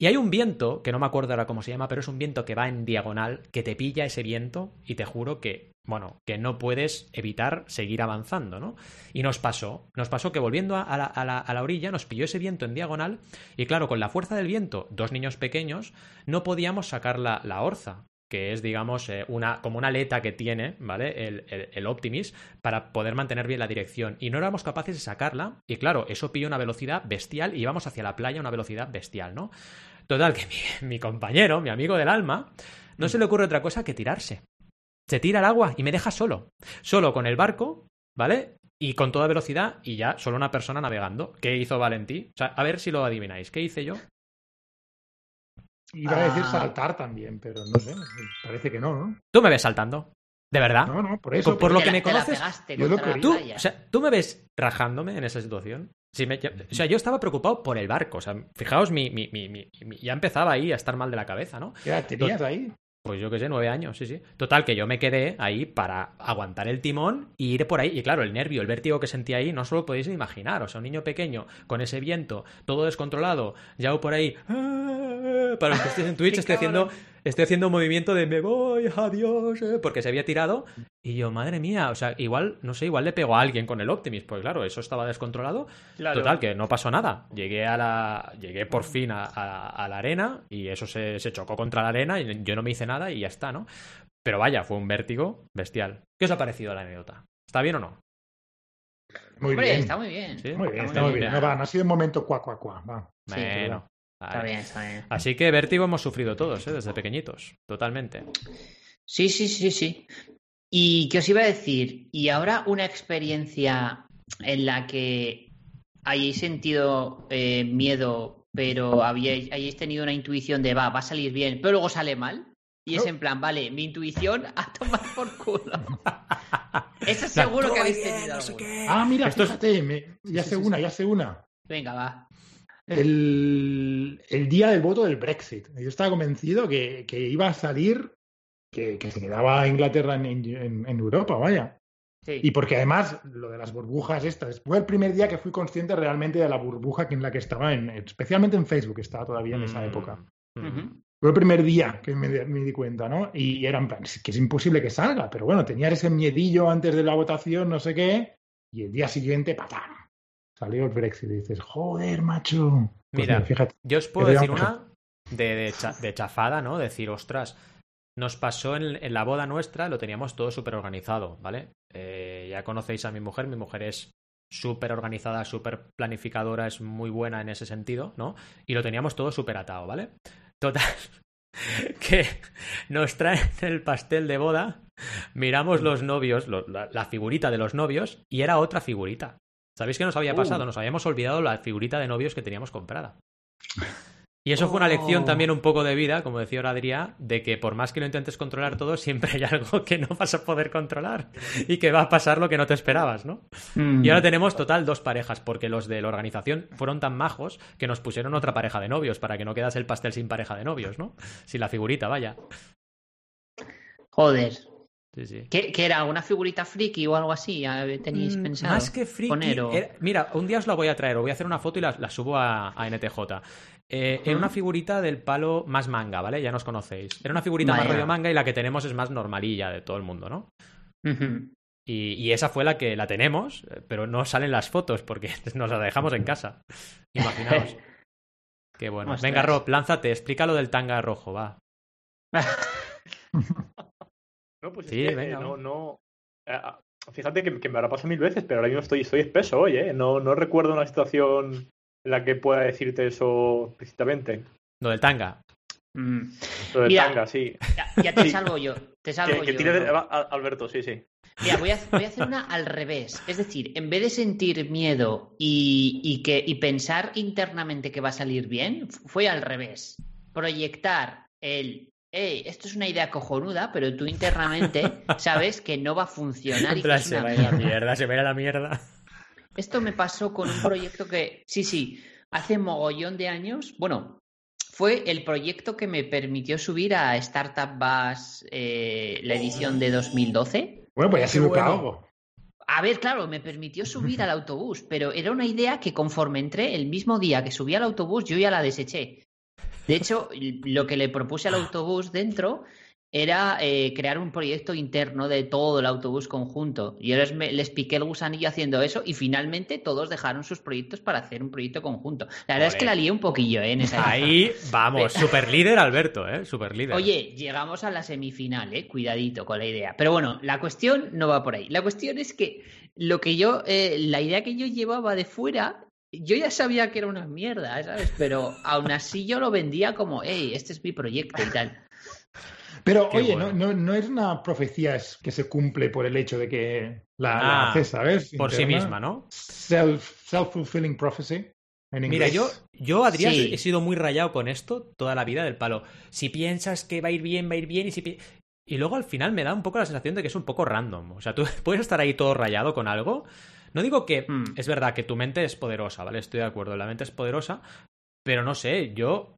Y hay un viento, que no me acuerdo ahora cómo se llama, pero es un viento que va en diagonal, que te pilla ese viento y te juro que, bueno, que no puedes evitar seguir avanzando, ¿no? Y nos pasó, nos pasó que volviendo a la, a la- a la orilla nos pilló ese viento en diagonal y claro, con la fuerza del viento, dos niños pequeños, no podíamos sacar la, la orza, que es, digamos, eh, una, como una aleta que tiene, ¿vale? El, el, para poder mantener bien la dirección. Y no éramos capaces de sacarla. Y claro, eso pilló una velocidad bestial y íbamos hacia la playa a una velocidad bestial, ¿no? Total, que mi, mi compañero, mi amigo del alma, no se le ocurre otra cosa que tirarse. Se tira al agua y me deja solo. Solo con el barco, ¿vale? Y con toda velocidad y ya solo una persona navegando. ¿Qué hizo Valentí? O sea, a ver si lo adivináis. ¿Qué hice yo? Iba a decir Ah. saltar también, pero no sé. Parece que no, ¿no? Tú me ves saltando. ¿De verdad? No, no, por eso. Por lo que la- me conoces, pegaste yo lo contra la que- Tú, o sea, tú me ves rajándome en esa situación. Me- o sea, yo estaba preocupado por el barco. O sea, fijaos, mi, mi- mi- mi- mi- ya empezaba ahí a estar mal de la cabeza, ¿no? ¿Qué edad tenías ahí? Pues yo qué sé, nueve años, sí, sí. Total, que yo me quedé ahí para aguantar el timón y ir por ahí. Y claro, el nervio, el vértigo que sentía ahí, no solo podéis imaginar. O sea, un niño pequeño con ese viento, todo descontrolado, ya por ahí. ¡ah! Para los que estéis en Twitch, estoy haciendo. Estoy haciendo un movimiento de me voy, adiós, eh", porque se había tirado. Y yo, madre mía, o sea, igual, no sé, igual le pegó a alguien con el Optimus. Pues claro, eso estaba descontrolado. Claro. Total, que no pasó nada. Llegué a la. Llegué por fin a, a- a la arena y eso se, se chocó contra la arena y yo no me hice nada y ya está, ¿no? Pero vaya, fue un vértigo bestial. ¿Qué os ha parecido la anécdota? ¿Está bien o no? Muy Hombre, bien. está muy bien. Sí. Muy bien, Está está muy bien. bien. No, va, no ha sido un momento cuac, cuac, cuac. Va. Sí, bueno. Está bien, está bien. Así que vértigo hemos sufrido todos, ¿eh? Desde pequeñitos. Totalmente. Sí, sí, sí, sí. ¿Y qué os iba a decir? Y ahora una experiencia en la que hayáis sentido eh, miedo, pero habíais, hayáis tenido una intuición de va, va a salir bien, pero luego sale mal. Y es No. en plan, vale, mi intuición a tomar por culo. Eso seguro que habéis tenido. alguna. Ah, mira, Esto es- fíjate, me- ya Sí, sé sí, una, sí. ya sé una. Venga, va. El, el día del voto del Brexit. Yo estaba convencido que, que iba a salir, que, que se quedaba Inglaterra en, en- en Europa, vaya. Sí. Y porque además, lo de las burbujas estas, fue el primer día que fui consciente realmente de la burbuja que en la que estaba, en, especialmente en Facebook, estaba todavía en esa Mm. época. Ujú. Fue el primer día que me, me di cuenta, ¿no? Y era en plan, "Es que es imposible que salga, pero bueno, tenía ese miedillo antes de la votación, no sé qué, y el día siguiente, ¡patán! Salió el Brexit y dices, joder, macho. Pues Mira, fíjate. Yo os puedo decir una de, de, cha- de chafada, ¿no? Decir, ostras, nos pasó en, en la boda nuestra, lo teníamos todo súper organizado, ¿vale? Eh, ya conocéis a mi mujer, mi mujer es súper organizada, súper planificadora, es muy buena en ese sentido, ¿no? Y lo teníamos todo súper atado, ¿vale? Total, que nos traen el pastel de boda, miramos los novios, lo- la, la figurita de los novios, y era otra figurita. ¿Sabéis qué nos había Uh. pasado? Nos habíamos olvidado la figurita de novios que teníamos comprada. Y eso fue una lección Oh. también un poco de vida, como decía ahora Adrián, de que por más que lo intentes controlar todo, siempre hay algo que no vas a poder controlar y que va a pasar lo que no te esperabas, ¿no? Mm. Y ahora tenemos total dos parejas, porque los de la organización fueron tan majos que nos pusieron otra pareja de novios para que no quedase el pastel sin pareja de novios, ¿no? Sin la figurita, vaya. Joder. Sí, sí. ¿Qué, qué era? ¿Una figurita friki o algo así? ¿Ya ¿Teníais Mm, pensado? Más que friki. poner o- era- mira, un día os la voy a traer, os voy a hacer una foto y la, la subo a, a NTJ. Eh, Era una figurita del palo más manga, ¿vale? Ya nos conocéis. Era una figurita más Vaya. rollo manga y la que tenemos es más normalilla de todo el mundo, ¿no? Y, y esa fue la que la tenemos, eh, pero no salen las fotos porque nos la dejamos en casa. Imaginaos. Qué bueno. Ostras. Venga, Rob, lánzate, explica lo del tanga rojo, va. No, pues es Sí, que, venga, eh, no, no. eh, fíjate que, que me habrá pasado mil veces, pero ahora mismo estoy, estoy espeso hoy, ¿eh? No, no recuerdo una situación en la que pueda decirte eso explícitamente. Lo del tanga. Mm. Lo de Mira, tanga, sí. Ya, ya te Sí. salvo yo. Te Que, que yo. tire de- ¿no? a- a- Alberto, sí, sí. Mira, voy a, voy a hacer una al revés. Es decir, en vez de sentir miedo y, y que, y pensar internamente que va a salir bien, fue al revés. Proyectar el, hey, esto es una idea cojonuda, pero tú internamente sabes que no va a funcionar y que se una va a ir a la mierda. se va a ir a la mierda. Esto me pasó con un proyecto que, sí, sí, hace mogollón de años, bueno, fue el proyecto que me permitió subir a Startup Bus eh, la edición de 2012. Bueno, pues ya sirve para bueno. algo. A ver, claro, me permitió subir al autobús, pero era una idea que conforme entré, el mismo día que subí al autobús, yo ya la deseché. De hecho, lo que le propuse al autobús dentro era eh, crear un proyecto interno de todo el autobús conjunto. Yo les, me- les piqué el gusanillo haciendo eso y finalmente todos dejaron sus proyectos para hacer un proyecto conjunto. La verdad es que la lié un poquillo ¿eh? en esa época. Ahí vamos, super líder Alberto, ¿eh? Super líder. Oye, llegamos a la semifinal, ¿eh? Cuidadito con la idea. Pero bueno, la cuestión no va por ahí. La cuestión es que lo que yo, eh, la idea que yo llevaba de fuera, yo ya sabía que era una mierda, ¿sabes? Pero aún así yo lo vendía como, hey, este es mi proyecto y tal. Pero Qué oye, bueno. no, no, no es una profecía es- que se cumple por el hecho de que la, la Ah, haces, ¿sabes? por sí misma, ¿no? Self, self-fulfilling prophecy. En Mira, inglés. yo, yo, Adrián, Sí. he sido muy rayado con esto toda la vida del palo. Si piensas que va a ir bien, va a ir bien, y si pi- Y luego al final me da un poco la sensación de que es un poco random. O sea, tú puedes estar ahí todo rayado con algo. No digo que Hmm. es verdad que tu mente es poderosa, ¿vale? Estoy de acuerdo, la mente es poderosa, pero no sé, yo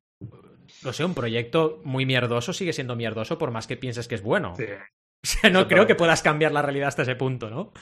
no sé, un proyecto muy mierdoso sigue siendo mierdoso por más que pienses que es bueno. Sí. O sea, no creo que puedas cambiar la realidad hasta ese punto, ¿no?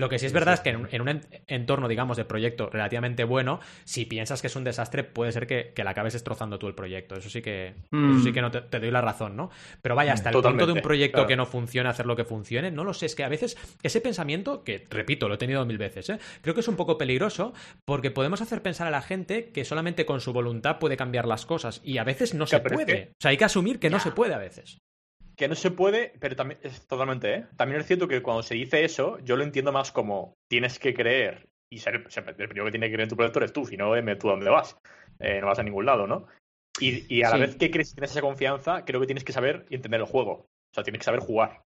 Lo que sí es verdad es que en un, en un en- entorno, digamos, de proyecto relativamente bueno, si piensas que es un desastre, puede ser que, que la acabes destrozando tú el proyecto. Eso sí que, Mm. eso sí que no te, te doy la razón, ¿no? Pero vaya, hasta el punto de un Totalmente, proyecto claro. que no funcione, hacer lo que funcione, no lo sé. Es que a veces ese pensamiento, que repito, lo he tenido mil veces, ¿eh? creo que es un poco peligroso porque podemos hacer pensar a la gente que solamente con su voluntad puede cambiar las cosas y a veces no se puede. O sea, hay que asumir que no se puede a veces. Que no se puede, pero también es totalmente, ¿eh? También es cierto que cuando se dice eso, yo lo entiendo más como tienes que creer y ser, ser- el primero que tiene que creer en tu proyecto eres tú, si no, dime tú a dónde vas. Eh, no vas a ningún lado, ¿no? Y, y a la Sí. vez que crees que tienes esa confianza, creo que tienes que saber y entender el juego. O sea, tienes que saber jugar.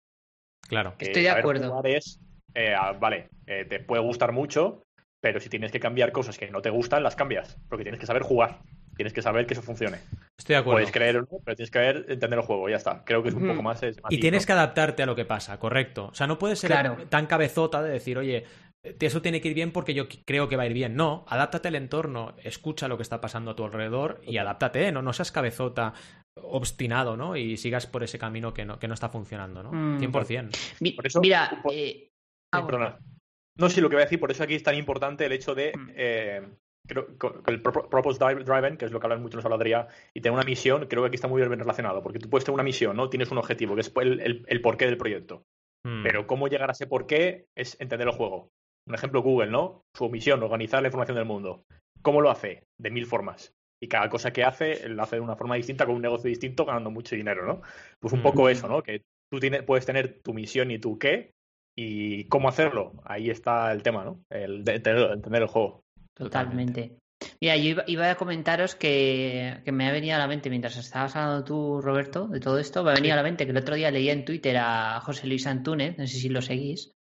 Claro. Que Estoy de saber acuerdo. jugar es, eh, ah, vale, eh, te puede gustar mucho, pero si tienes que cambiar cosas que no te gustan, las cambias. Porque tienes que saber jugar. Tienes que saber que eso funcione. Estoy de acuerdo. Puedes creer o no, pero tienes que ver, entender el juego, ya está. Creo que es un poco más. es Y tienes ¿no? que adaptarte a lo que pasa, correcto. O sea, no puedes ser Claro. tan cabezota de decir, oye, eh, eso tiene que ir bien porque yo creo que va a ir bien. No, adáptate al entorno, escucha lo que está pasando a tu alrededor y adáptate, no, no seas cabezota obstinado, ¿no? Y sigas por ese camino que no, que no está funcionando, ¿no? Mm. 100%. Mi- Por eso- Mira, por- eh, Sí, ah, bueno. perdona. No, sí, lo que voy a decir, por eso aquí es tan importante el hecho de. Mm. eh, creo que el Purpose Drive- Driven, que es lo que hablan mucho nos hablaría, y tener una misión, creo que aquí está muy bien relacionado, porque tú puedes tener una misión, ¿no? Tienes un objetivo, que es el, el- el porqué del proyecto. Mm. Pero cómo llegar a ese porqué es entender el juego. Un ejemplo, Google, ¿no? Su misión, organizar la información del mundo. ¿Cómo lo hace? De mil formas. Y cada cosa que hace, lo hace de una forma distinta, con un negocio distinto, ganando mucho dinero, ¿no? Pues un poco eso, ¿no? Que tú tienes, puedes tener tu misión y tu qué, y cómo hacerlo. Ahí está el tema, ¿no? El de entender, entender el juego. Totalmente. Mira, yo iba, iba a comentaros que, que me ha venido a la mente, mientras estabas hablando tú, Roberto, de todo esto, me ha venido a la mente que el otro día leía en Twitter a José Luis Antúnez, no sé si lo seguís,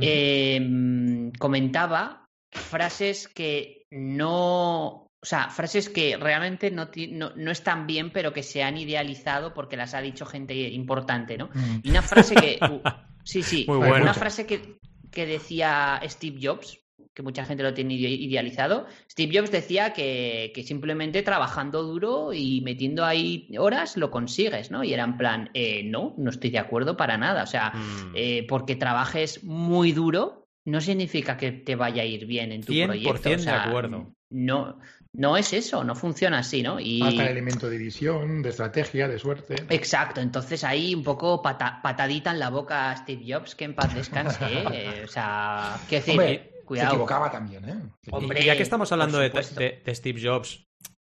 eh, comentaba frases que no o sea, frases que realmente no, no, no están bien, pero que se han idealizado porque las ha dicho gente importante, ¿no? Mm. Y una frase que. uh, sí, sí. Muy una frase que, que decía Steve Jobs, que mucha gente lo tiene ide- idealizado. Steve Jobs decía que, que simplemente trabajando duro y metiendo ahí horas lo consigues, ¿no? Y era en plan, eh, no, no estoy de acuerdo para nada. O sea, Mm. eh, porque trabajes muy duro no significa que te vaya a ir bien en tu 100% proyecto. O sea, de acuerdo. No, no es eso, no funciona así, ¿no? Y... Falta el elemento de visión, de estrategia, de suerte. Exacto, entonces ahí un poco pata- patadita en la boca a Steve Jobs, que en paz descanse, ¿eh? O sea, qué decir, Hombre, Se cuidado. equivocaba también, ¿eh? Y- Hombre, y ya que estamos hablando de, supuesto. de- de Steve Jobs,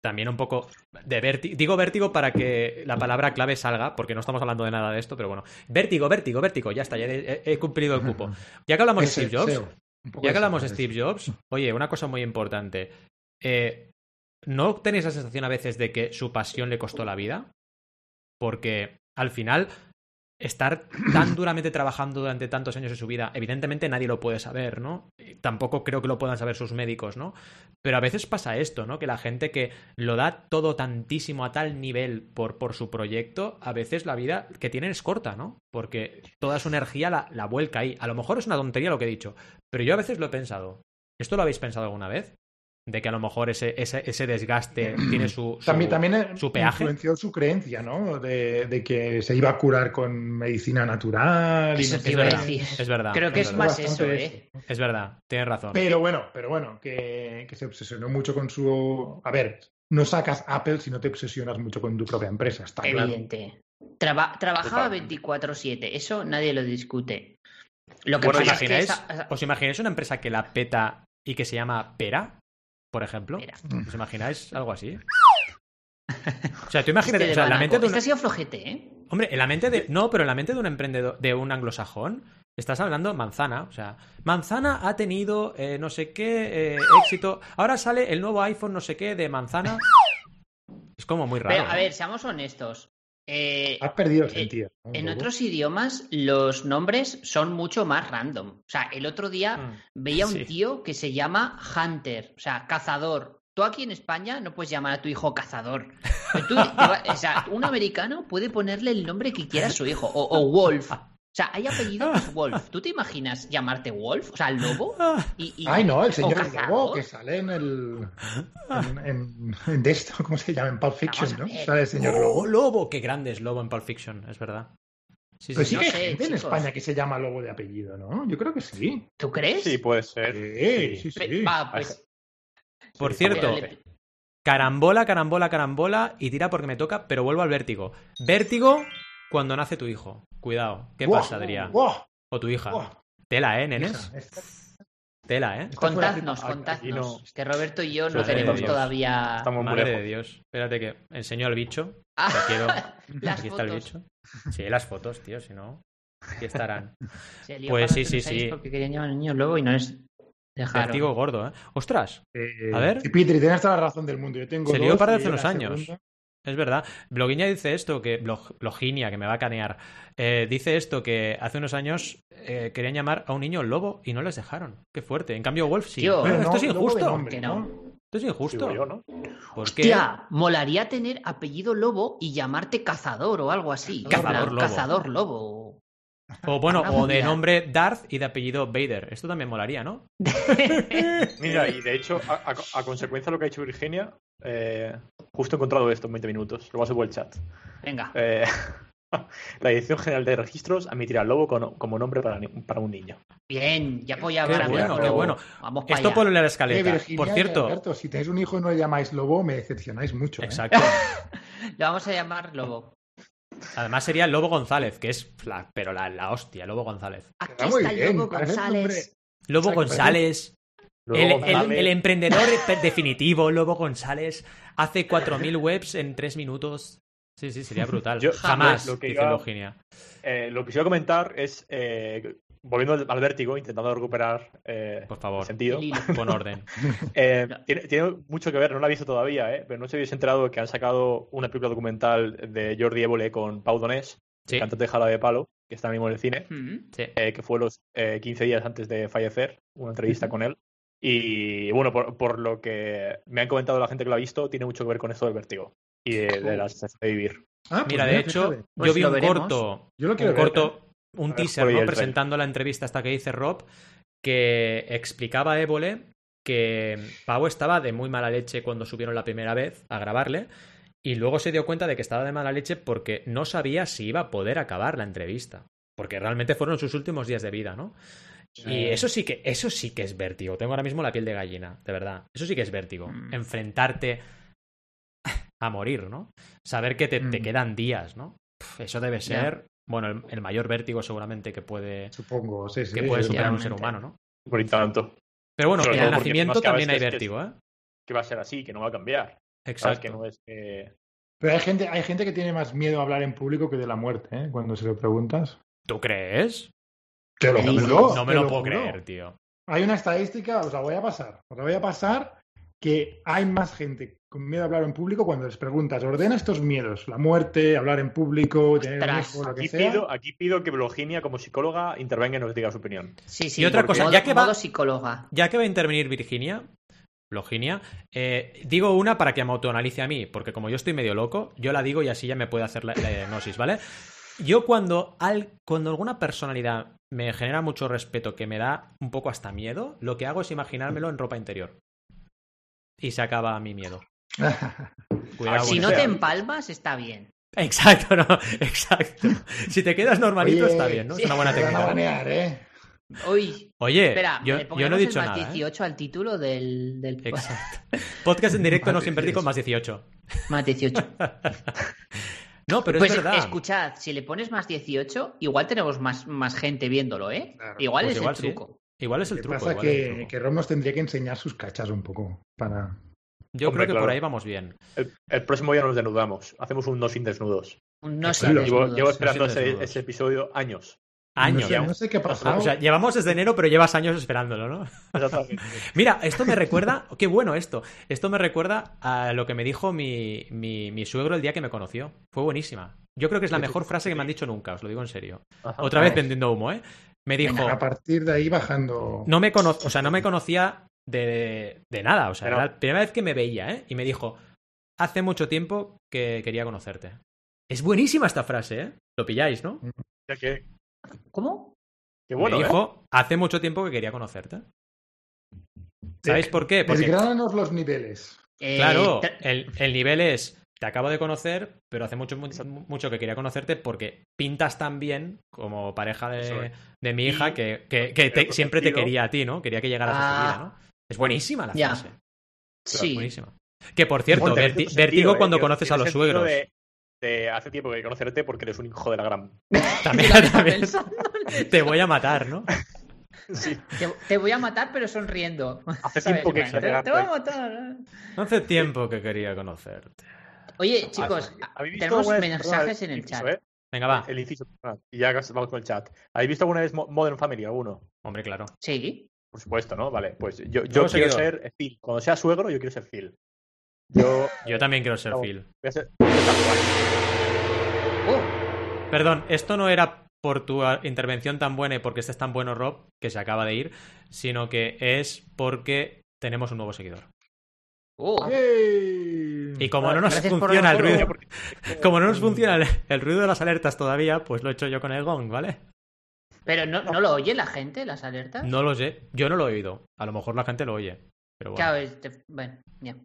también un poco de vértigo. Digo vértigo para que la palabra clave salga, porque no estamos hablando de nada de esto, pero bueno. Vértigo, vértigo, vértigo, ya está, ya he, he cumplido el cupo. Ya que hablamos de Steve Jobs, ya que hablamos de Steve Jobs, oye, una cosa muy importante. Eh, ¿No tenéis la sensación a veces de que su pasión le costó la vida? Porque al final, estar tan duramente trabajando durante tantos años de su vida, evidentemente nadie lo puede saber, ¿no? Tampoco creo que lo puedan saber sus médicos, ¿no? Pero a veces pasa esto, ¿no? Que la gente que lo da todo tantísimo a tal nivel por, por su proyecto, a veces la vida que tienen es corta, ¿no? Porque toda su energía la, la vuelca ahí. A lo mejor es una tontería lo que he dicho, pero yo a veces lo he pensado. ¿Esto lo habéis pensado alguna vez? De que a lo mejor ese, ese, ese desgaste tiene su, su- También, también eh, su peaje. influenció su creencia, ¿no? De, de que se iba a curar con medicina natural. y Eso no te sé iba a qué. decir. Es verdad. Creo que es verdad. más eso, ¿eh? Es verdad, tienes razón. Pero bueno, pero bueno, que, que se obsesionó mucho con su. A ver, no sacas Apple si no te obsesionas mucho con tu propia empresa, está claro. Evidente. Traba- trabajaba Totalmente. 24-7, eso nadie lo discute. Lo que Bueno, ¿os pasa es que esa- ¿Os imagináis una empresa que la peta y que se llama Pera, por ejemplo? Mira, ¿Os imagináis algo así? O sea, tú imagínate, este o sea, la mente de Este una... ha sido flojete, ¿eh? Hombre, en la mente de... No, pero en la mente de un emprendedor, de un anglosajón, estás hablando manzana. O sea, manzana ha tenido eh, no sé qué eh, éxito. Ahora sale el nuevo iPhone no sé qué de manzana. Es como muy raro. Pero, a ¿no? ver, seamos honestos. Eh, Has perdido el Eh, sentido. en otros idiomas los nombres son mucho más random. O sea, el otro día Mm. veía un tío que se llama Hunter, o sea, cazador. Tú aquí en España no puedes llamar a tu hijo cazador. Tú- va- o sea, un americano puede ponerle el nombre que quiera a su hijo. O, o Wolf. O sea, hay apellidos Wolf. ¿Tú te imaginas llamarte Wolf? O sea, lobo. Y, y- Ay, no, el señor. Lobo que sale en el. En, en, en de esto, ¿cómo se llama? En Pulp Fiction, ¿no? Sale el señor ¡Oh, Lobo. Lobo! ¡Qué grande es Lobo en Pulp Fiction! Es verdad. Sí, Pero sí, sí no que hay gente en. España que se llama Lobo de apellido, ¿no? Yo creo que sí. ¿Tú crees? Sí, puede ser. Sí, sí, sí. Va, pues, Por Sí, cierto, Carambola, carambola, carambola y tira porque me toca, pero vuelvo al vértigo. Vértigo cuando nace tu hijo. Cuidado. ¿Qué pasa, Adrián? O tu hija. Tela, ¿eh, nenes? Tela, ¿eh? Contadnos, contadnos. no. Que Roberto y yo no Madre tenemos todavía. Estamos muy Madre de. Dios. Espérate que enseño al bicho. Ah, quiero... las Aquí está el fotos. bicho. Sí, las fotos, tío, si no... Aquí estarán. Pues sí, sí, sí. Porque querían llamar al niño lobo y no les dejaron. Gordo, ¿eh? ¡Ostras! Eh, A ver. sí, Peter, tienes toda la razón del mundo. Yo tengo Se lió para hace unos años. segunda- Es verdad. Bloguiña dice esto, que Blog- Bloginia, que me va a canear, eh, dice esto, que hace unos años eh, querían llamar a un niño lobo y no les dejaron. Qué fuerte. En cambio, Wolf sí. Tío, Pero Bueno, esto es no, injusto. nombre, Que ¿no? no. Esto es injusto. Yo, ¿no? ¿Por qué? Hostia, molaría tener apellido lobo y llamarte cazador o algo así. Cazador lobo. Cazador lobo. O bueno, o de nombre Darth y de apellido Vader. Esto también molaría, ¿no? Mira, y de hecho, a, a- a consecuencia de lo que ha dicho Virginia, eh, justo he encontrado esto en 20 minutos. Lo paso por el chat. Venga. Eh, la Dirección General de Registros admitirá al lobo con- como nombre para, ni- para un niño. Bien, ya voy a Qué hablar a mi bueno, qué bueno. Vamos para Esto allá. por la Eh, escaleta. Virginia Por cierto, Alberto, si tenéis un hijo y no le llamáis lobo, me decepcionáis mucho. ¿eh? exacto. Lo vamos a llamar lobo. Además sería Lobo González, que es la, pero la, la hostia, Lobo González. Aquí Está el lobo González. Lobo. González, Luego el, el- González- el emprendedor definitivo, Lobo González, hace 4.000 webs en 3 minutos. Sí, sí, sería brutal. Yo- Jamás, lo que dice iba- eh, lo que quisiera comentar es, eh, volviendo al, al vértigo, intentando recuperar eh, Por favor. el sentido. Con orden. Eh, tiene, tiene mucho que ver, no la he visto todavía, ¿eh? pero no si habéis enterado que han sacado una película documental de Jordi Évole con Pau Donés, Sí, cantante de Jala de Palo, que está ahora mismo en el cine, Mm. sí. eh, que fue los eh, 15 días antes de fallecer, una entrevista con él. Y bueno, por, por lo que me han comentado la gente que lo ha visto, tiene mucho que ver con esto del vértigo y de, de la sensación de vivir. Ah, pues Mira, de hecho. Pues yo vi un veremos. corto, Yo lo un ver, corto, un ver, teaser, ¿no? Presentando la entrevista hasta que dice Rob, que explicaba a Évole que Pau estaba de muy mala leche cuando subieron la primera vez a grabarle y luego se dio cuenta de que estaba de mala leche porque no sabía si iba a poder acabar la entrevista. Porque realmente fueron sus últimos días de vida, ¿no? Y eso sí que, eso sí que es vértigo. Tengo ahora mismo la piel de gallina, de verdad. Eso sí que es vértigo. Mm. Enfrentarte a morir, ¿no? Saber que te, te Mm. quedan días, ¿no? Eso debe ser, bueno, el, el mayor vértigo seguramente que puede, Supongo, sí, sí. que puede sí. superar un ser humano, ¿no? Por tanto. Pero bueno, en el nacimiento también hay vértigo, ¿eh? Que va a ser así, que no va a cambiar. Exacto. Que no es que... Pero hay gente, hay gente que tiene más miedo a hablar en público que de la muerte, ¿eh? Cuando se lo preguntas. ¿Tú crees? Te lo No me juro. no me te lo puedo juro. creer, tío. Hay una estadística, os la voy a pasar. Os la voy a pasar que hay más gente con miedo a hablar en público cuando les preguntas, ordena estos miedos, la muerte, hablar en público, tener un Ostras, hijo, lo que Aquí sea. pido, aquí pido que Virginia, como psicóloga, intervenga y nos diga su opinión. Sí, sí. Y otra cosa, modo- ya que va- modo psicóloga. Ya que va a intervenir Virginia, Virginia, eh, digo una para que me autoanalice a mí, porque como yo estoy medio loco, yo la digo y así ya me puede hacer la, la diagnosis, ¿vale? Yo cuando, al, cuando alguna personalidad me genera mucho respeto, que me da un poco hasta miedo, lo que hago es imaginármelo en ropa interior. Y se acaba mi miedo. Cuidado Si no sea. te empalmas, está bien. Exacto, no, exacto. Si te quedas normalito Oye, está bien, ¿no? sí. Es una buena Te van a técnica. banear, ¿eh? Uy, Oye, espera, yo, no he dicho el más nada. ¿eh? 18 al título del, del Exacto. Podcast en directo no Más siempre digo 18. más 18. más 18. No, pero pues es verdad. escuchad, si le pones más 18, igual tenemos más, más gente viéndolo, ¿eh? Claro. igual Pues es igual el sí. truco. Igual es el que truco. pasa igual es el que, truco. que Rob nos tendría que enseñar sus cachas un poco para... Yo Hombre, creo que por ahí vamos bien. El, el próximo día nos desnudamos. Hacemos un no sin desnudos. No sé. Claro. Llevo, desnudos. llevo esperando sin ese, desnudos. ese episodio años. Años. No sé, no sé qué ha pasado. O sea, llevamos desde enero, pero llevas años esperándolo, ¿no? Mira, esto me recuerda. Qué bueno esto. Esto me recuerda a lo que me dijo mi, mi, mi suegro el día que me conoció. Fue buenísima. Yo creo que es la mejor frase que me han dicho nunca, os lo digo en serio. Ajá. Otra vez vendiendo humo, ¿eh? Me dijo. a partir de ahí bajando... No me cono o sea, no me conocía de, de nada. O sea, Pero- era la primera vez que me veía, ¿eh? Y me dijo, hace mucho tiempo que quería conocerte. Es buenísima esta frase, ¿eh? Lo pilláis, ¿no? Ya que- ¿Cómo? Qué bueno, me ¿eh? dijo, hace mucho tiempo que quería conocerte. ¿Sabéis por qué? Porque, Desgránanos los niveles. Eh, claro, el, el nivel es, te acabo de conocer, pero hace mucho, mucho, mucho que quería conocerte porque pintas tan bien como pareja de, de mi hija que, que- que te- pero siempre te quería a ti, ¿no? Quería que llegaras a Ah. su vida, ¿no? Es buenísima la frase. sí. Buenísima. Que por cierto, Bueno, tiene verti- cierto sentido, vértigo ¿eh? cuando conoces a los suegros. De, de hace tiempo que conocerte porque eres un hijo de la gran. También, también. te voy a matar, ¿no? Sí. Te, te voy a matar, pero sonriendo. Hace ¿Sabes? tiempo que te, te voy a matar. ¿eh? Hace tiempo que quería conocerte. Oye, chicos, ¿Habéis visto tenemos alguna vez- mensajes en el inciso, chat. ¿eh? Venga, va. El inciso, y ya vamos con el chat. ¿Habéis visto alguna vez Mo- Modern Family alguno? Hombre, claro. Sí. Por supuesto, ¿no? Vale, pues yo, quiero ser Phil. Cuando sea suegro, yo quiero ser Phil. Yo Yo también quiero ser Vamos. Phil. voy a ser. Oh, Perdón, esto no era por tu ah, intervención tan buena y porque estés tan bueno, Rob, que se acaba de ir, sino que es porque tenemos un nuevo seguidor. oh. ¡Ey! Y como no nos Gracias funciona el ruido, porque- como no nos funciona el, el ruido de las alertas todavía, pues lo he hecho yo con el gong, ¿vale? Pero no, no lo oye la gente, las alertas. No lo sé, yo no lo he oído. A lo mejor la gente lo oye. Pero bueno. Claro, este- bueno, ya.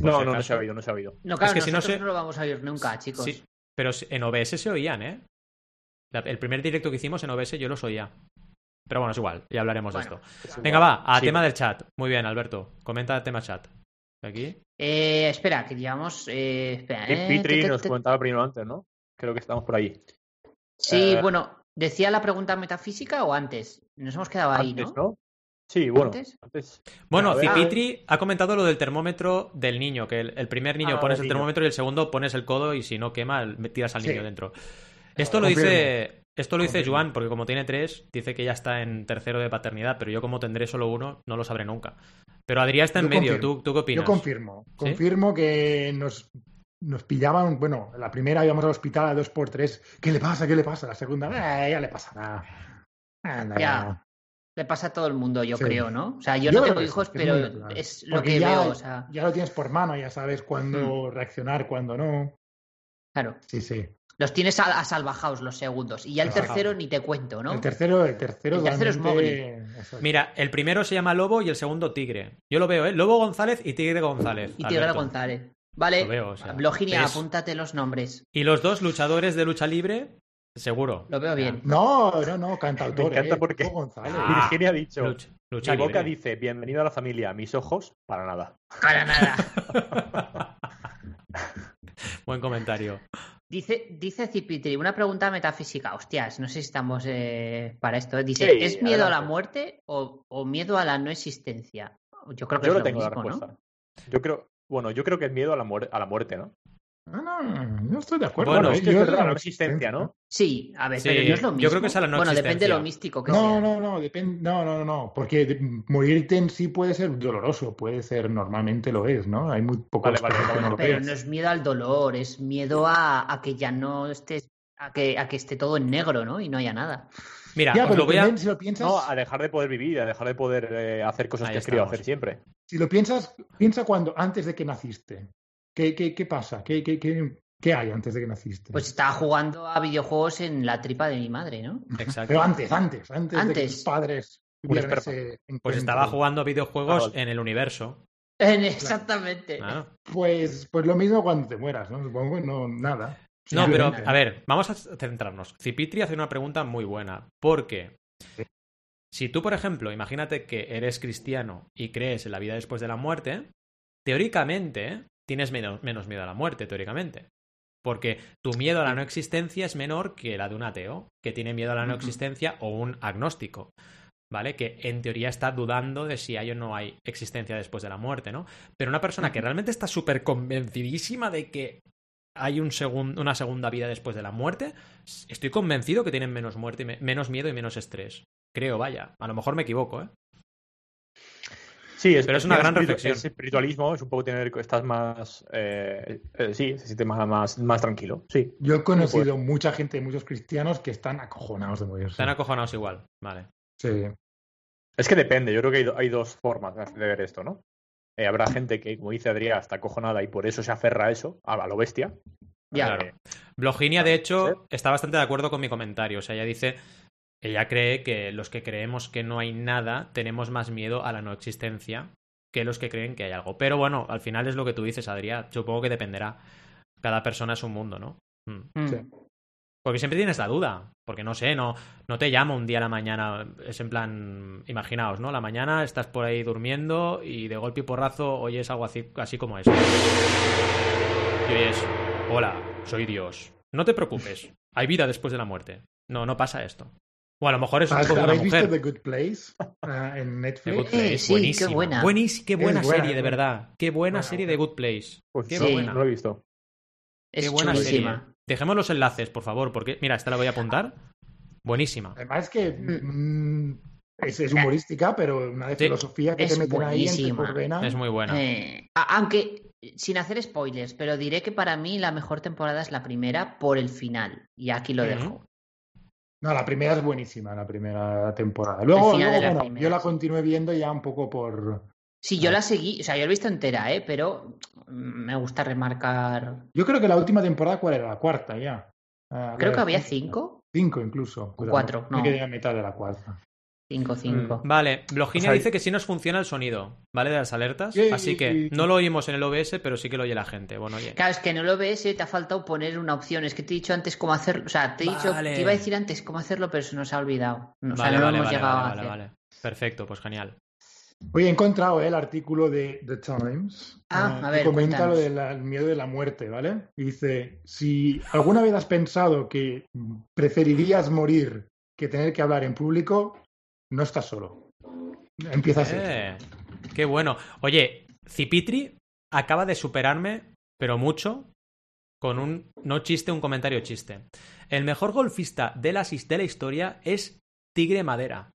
No, si no, no se ha oído, no se ha oído. No, claro, Es que si no nosotros se- no lo vamos a oír nunca, chicos. Sí, pero en OBS se oían, ¿eh? La- el primer directo que hicimos en OBS yo los oía. Pero bueno, es igual, ya hablaremos Bueno. de esto. Venga, va, a Sí. tema del chat. Muy bien, Alberto. Comenta el tema chat. Aquí. Eh, espera, que llevamos. Eh, espera, eh, Petri te- te- nos te- comentaba primero antes, ¿no? Creo que estamos por ahí. Sí, Eh, bueno, ¿decía la pregunta metafísica o antes? Nos hemos quedado ahí, Antes, ¿no? ¿no? Sí, bueno. ¿Antes? Antes. Bueno, A ver. Cipitri ha comentado lo del termómetro del niño, que el, el primer niño Ah, pones el niño. termómetro y el segundo pones el codo y si no quema, tiras al Sí. niño dentro. Esto lo dice, esto lo dice. Joan, porque como tiene tres, dice que ya está en tercero de paternidad, pero yo como tendré solo uno, no lo sabré nunca. Pero Adrián está en Yo medio, confirmo. ¿Tú, ¿tú qué opinas? Yo confirmo. Confirmo que nos, nos pillaban. Bueno, la primera íbamos al hospital a dos por tres. ¿Qué le pasa? ¿Qué le pasa? La segunda, eh, ya le pasará. Anda, Ya. Le pasa a todo el mundo, yo Sí. creo, ¿no? O sea, yo, Yo no tengo hijos, que es pero es lo Porque que ya, veo, o sea, ya lo tienes por mano, ya sabes cuándo reaccionar, cuándo no. claro. Sí, sí. Los tienes a- asalvajados los segundos. Y ya el tercero ni te cuento, ¿no? El tercero, el tercero, El tercero es es. Mira, el primero se llama Lobo y el segundo Tigre. Yo lo veo, ¿eh? Lobo González y Tigre González. Y Tigre Alberto. González. Vale, Lo veo, o sea, Bloginia, es- apúntate los nombres. Y los dos luchadores de lucha libre, seguro. Lo veo bien. No, no, no, cantautor. Me encanta eh, porque- González. Ah, Virginia ha dicho, Lucha, lucha mi boca libre. dice, bienvenido a la familia, mis ojos, para nada. Para nada. Buen comentario. Dice, dice Cipitri, una pregunta metafísica. Hostias, no sé si estamos eh, para esto. Dice, Sí, ¿es miedo a la muerte o, o miedo a la no existencia? Yo creo que Yo es no lo tengo la respuesta. Yo creo, bueno, yo creo que es miedo a la, a la muerte, ¿no? No, no, no estoy de acuerdo. Bueno, es que es verdad, la no existencia, ¿no? Sí, a ver, Sí, pero no es lo mismo. yo creo que es a la no Bueno, depende de existencia. lo místico que No, sea. no, no, depende, no, no, no, no, porque morirte en sí puede ser doloroso, puede ser, normalmente lo es, ¿no? Hay muy pocos Vale, vale, casos que vale, no lo Pero es. no es miedo al dolor, es miedo a, a que ya no estés, a que, a que esté todo en negro, ¿no? Y no haya nada. Mira, Ya, pero lo voy a... si lo piensas, No, a dejar de poder vivir, a dejar de poder eh, hacer cosas Ahí que has querido hacer siempre. si lo piensas, piensa cuando, antes de que naciste. ¿Qué, qué, qué pasa? ¿Qué, qué, qué, qué hay antes de que naciste? Pues estaba jugando a videojuegos en la tripa de mi madre, ¿no? Exacto. Pero antes, antes, antes, de que Antes. padres tuvieran esperma. ese Pues encuentro. estaba jugando a videojuegos en el universo. Exactamente. Claro. Pues, pues lo mismo cuando te mueras, ¿no? Supongo, no, nada. No, pero a ver, vamos a centrarnos. Cipitri hace una pregunta muy buena. Porque si tú, por ejemplo, imagínate que eres cristiano y crees en la vida después de la muerte, teóricamente tienes menos, menos miedo a la muerte, teóricamente. Porque tu miedo a la no existencia es menor que la de un ateo, que tiene miedo a la no existencia, o un agnóstico. ¿Vale? Que en teoría está dudando de si hay o no hay existencia después de la muerte, ¿no? Pero una persona que realmente está súper convencidísima de que hay un segun- una segunda vida después de la muerte, estoy convencido que tienen menos muerte, y me- menos miedo y menos estrés. Creo, vaya. A lo mejor me equivoco, ¿eh? Sí, es, Pero es una gran reflexión. Es espiritualismo, es un poco tener, estás más, eh, eh, sí, se siente más, más, más tranquilo, sí. Yo he conocido mucha gente, muchos cristianos que están acojonados de morirse. Están acojonados igual. Vale. Sí. Es que depende, yo creo que hay, do- hay dos formas de ver esto, ¿no? Eh, habrá gente que, como dice Adrián, está acojonada y por eso se aferra a eso, a, a lo bestia. Ya. Eh, Bloginia, de hecho, ¿Sí? está bastante de acuerdo con mi comentario. O sea, ella dice, ella cree que los que creemos que no hay nada tenemos más miedo a la no existencia que los que creen que hay algo. Pero bueno, al final es lo que tú dices, Adrián. Supongo que dependerá. Cada persona es un mundo, ¿no? Mm. Mm. Sí. Porque siempre tienes la duda. Porque no sé, no, no te llama un día a la mañana. Es en plan, imaginaos, ¿no? La mañana estás por ahí durmiendo y de golpe y porrazo oyes algo así, así como eso. Y oyes, hola, soy Dios. No te preocupes, hay vida después de la muerte. No, no pasa esto. O a lo mejor es un poco de una ¿Habéis visto mujer. The Good Place ah, en The Netflix? Good Eh, Place, sí, buenísima. qué buena. Buenis- qué buena serie, de verdad. Qué buena serie de. Good Place. pues Qué no, buena. no lo he visto. Es Qué buena serie. Dejemos los enlaces, por favor, porque, mira, esta la voy a apuntar. Buenísima. Además es que mm, es, es humorística, pero una de Sí. filosofía que Es te meten ahí buenísima. vena. Es muy buena. Eh, aunque, sin hacer spoilers, pero diré que para mí la mejor temporada es la primera por el final. Y aquí lo dejo. No, la primera es buenísima, la primera temporada. Luego, final luego, de la bueno, primera, yo la continué viendo ya un poco por... Sí, yo la seguí, o sea, yo la he visto entera, ¿eh? Pero me gusta remarcar. Yo creo que la última temporada, ¿cuál era? La cuarta ya. Ah, Creo que había cinco. Cinco incluso. Pero cuatro, Me no. quedé a mitad de la cuarta. Cinco, cinco. Vale, Bloginia O sea, dice que sí nos funciona el sonido, ¿vale? De las alertas. Sí, Así que no lo oímos en el OBS, pero sí que lo oye la gente. Bueno, oye. Claro, es que no lo ves, te ha faltado poner una opción. Es que te he dicho antes cómo hacerlo. O sea, te he dicho, Vale. te iba a decir antes cómo hacerlo, pero se nos ha olvidado. No, o sea, Vale, no lo vale, hemos vale, llegado vale, a vale, hacer. vale. Perfecto, pues genial. Hoy he encontrado eh, el artículo de The Times. Ah, eh, a ver, que comenta cuéntanos. lo del miedo de la muerte, ¿vale? Y dice, si alguna vez has pensado que preferirías morir que tener que hablar en público, no estás solo. Empieza así. Eh, qué bueno. Oye, Cipitri acaba de superarme, pero mucho, con un no chiste, un comentario chiste. El mejor golfista de la, de la historia es Tigre Madera.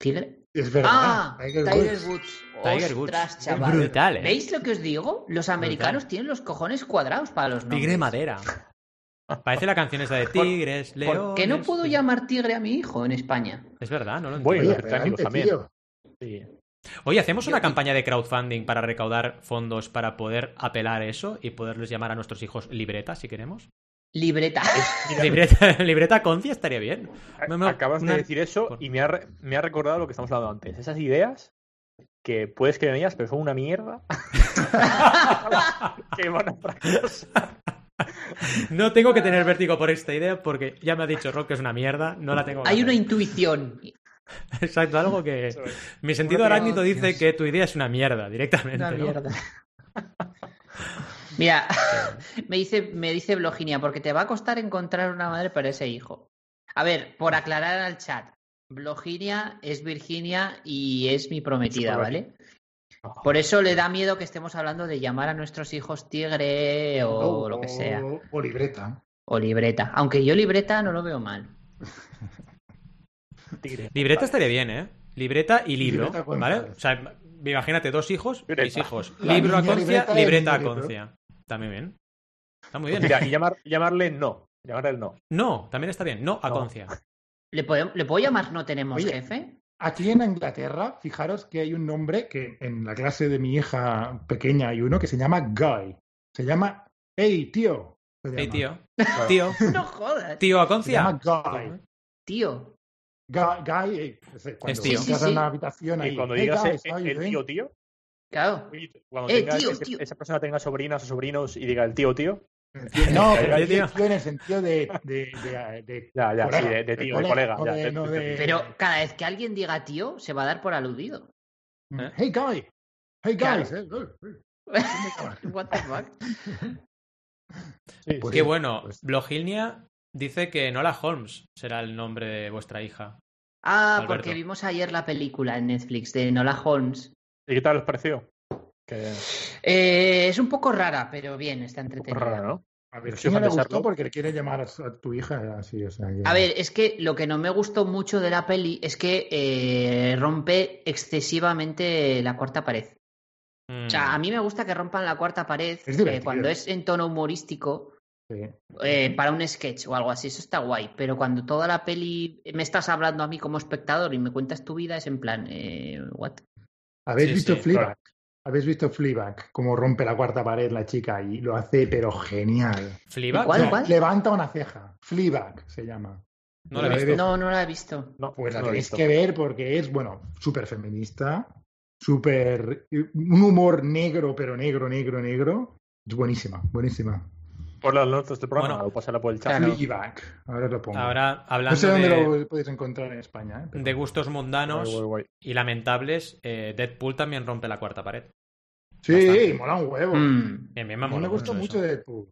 ¿Tigre? Es verdad. Ah, Tiger Tiger, Woods. Woods. Tiger Woods. Ostras, chaval. brutal, ¿eh? ¿Veis lo que os digo? Los americanos tienen los cojones cuadrados para los nombres. Tigre Madera. Parece la canción esa de tigres, leones. ¿Por qué no puedo llamar tigre a mi hijo en España? Es verdad, no lo Bueno, entiendo. Británicos adelante, también. Sí. Oye, ¿hacemos una campaña de crowdfunding para recaudar fondos para poder apelar eso y poderles llamar a nuestros hijos libreta, si queremos? Libreta. Libreta, libreta Concia estaría bien. No, no, Acabas una- de decir eso y me ha, re- me ha recordado lo que estamos hablando antes. Esas ideas que puedes creer en ellas, pero son una mierda. que van a fracasar. No tengo que tener vértigo por esta idea porque ya me ha dicho Rock que es una mierda, no la tengo que Hay una intuición. Exacto, algo que... Mi sentido arácnido dice Dios. que tu idea es una mierda, directamente. Una ¿no? mierda. Mira, me dice, me dice Bloginia, porque te va a costar encontrar una madre para ese hijo. A ver, por aclarar al chat, Bloginia es Virginia y es mi prometida, ¿vale? Por eso le da miedo que estemos hablando de llamar a nuestros hijos tigre o lo que sea. O, o libreta. O libreta. Aunque yo libreta no lo veo mal. Tigre. Libreta estaría bien, ¿eh? Libreta y libro, Libreta ¿vale? padres. O sea, imagínate dos hijos, Libreta. mis hijos. La Libro a Concia, libreta a. Concia. También bien. Está muy bien. Mira, y llamar, llamarle no. Llamarle el no. No, también está bien. No a No. Concia. ¿Le, podem- ¿Le puedo llamar no tenemos Oye. jefe? Aquí en Inglaterra, fijaros que hay un nombre que en la clase de mi hija pequeña hay uno que se llama Guy. Se llama Hey, tío. se Hey, tío. Tío. No jodas. Tío a Se llama Guy. Tío. Guy, Guy, eh, es cuando tío. entras Sí, sí, en una habitación ahí. Y cuando "Hey, digas guys, el, how you el doing?" tío, tío, Claro. cuando Eh, tengas tío, ese- tío. esa persona tenga sobrinas o sobrinos y diga el tío, tío. No, pero hay tío. tío en el sentido de, de, de, de Ya, ya, colega, sí, de, de tío, de colega, ya, Pero cada vez que alguien diga tío, se va a dar por aludido. ¿Eh? Hey, Guy. Hey, Claro. guys. eh, eh. What the fuck? sí, Pues Qué sí, bueno. pues- Blogilnia dice que Nola Holmes será el nombre de vuestra hija. Ah, Alberto. porque vimos ayer la película en Netflix de Nola Holmes. ¿Y qué tal os pareció? Que Eh, es un poco rara, pero bien, está un poco entretenida. rara, ¿no? A le gustó porque quiere llamar a, tu hija así, o sea, que- A ver, es que lo que no me gustó mucho de la peli es que eh, rompe excesivamente la cuarta pared. Mm. O sea, a mí me gusta que rompan la cuarta pared Es eh, cuando es en tono humorístico Sí. eh, para un sketch o algo así. Eso está guay. Pero cuando toda la peli me estás hablando a mí como espectador y me cuentas tu vida, es en plan, eh, ¿what? ¿Habéis Sí, visto sí, Fleabag? claro. ¿Habéis visto Fleabag? Cómo rompe la cuarta pared la chica y lo hace, pero genial. ¿Fleabag? Levanta una ceja. Fleabag se llama. No la he visto. No, no la he visto. No, Pues la no tenéis que ver porque es, bueno, súper feminista, súper... Un humor negro, pero negro, negro, negro. Es buenísima, buenísima. Por las notas del programa Bueno. o pasarla por el chat. Claro. Fleabag. Ahora lo pongo. Ahora, no hablando sé dónde de, lo podéis encontrar en España. ¿eh? Pero- de gustos mundanos Guay, guay, guay. y lamentables, eh, Deadpool también rompe la cuarta pared. Sí, bastante. mola un huevo. Mm. Bien, bien, A me mí me moló gustó mucho mucho eso. Deadpool.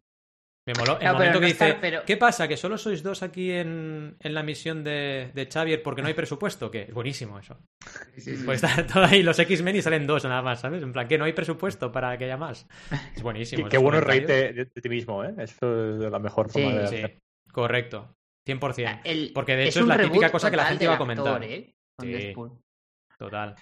Me moló el Claro, pero momento no que dice, pero- ¿qué pasa? ¿Que solo sois dos aquí en, en la misión de, de Xavier porque no hay presupuesto? Que es buenísimo eso. Sí, sí, sí. Pues está todo ahí los X-Men y salen dos nada más, ¿sabes? En plan, que no hay presupuesto para que haya más. Es buenísimo. Qué, bueno reírte de, de ti mismo, ¿eh? Eso es la mejor Sí, forma de Sí, correcto. 100%. El- Porque de hecho es la típica cosa que la gente iba a comentar. actor, ¿eh? Total.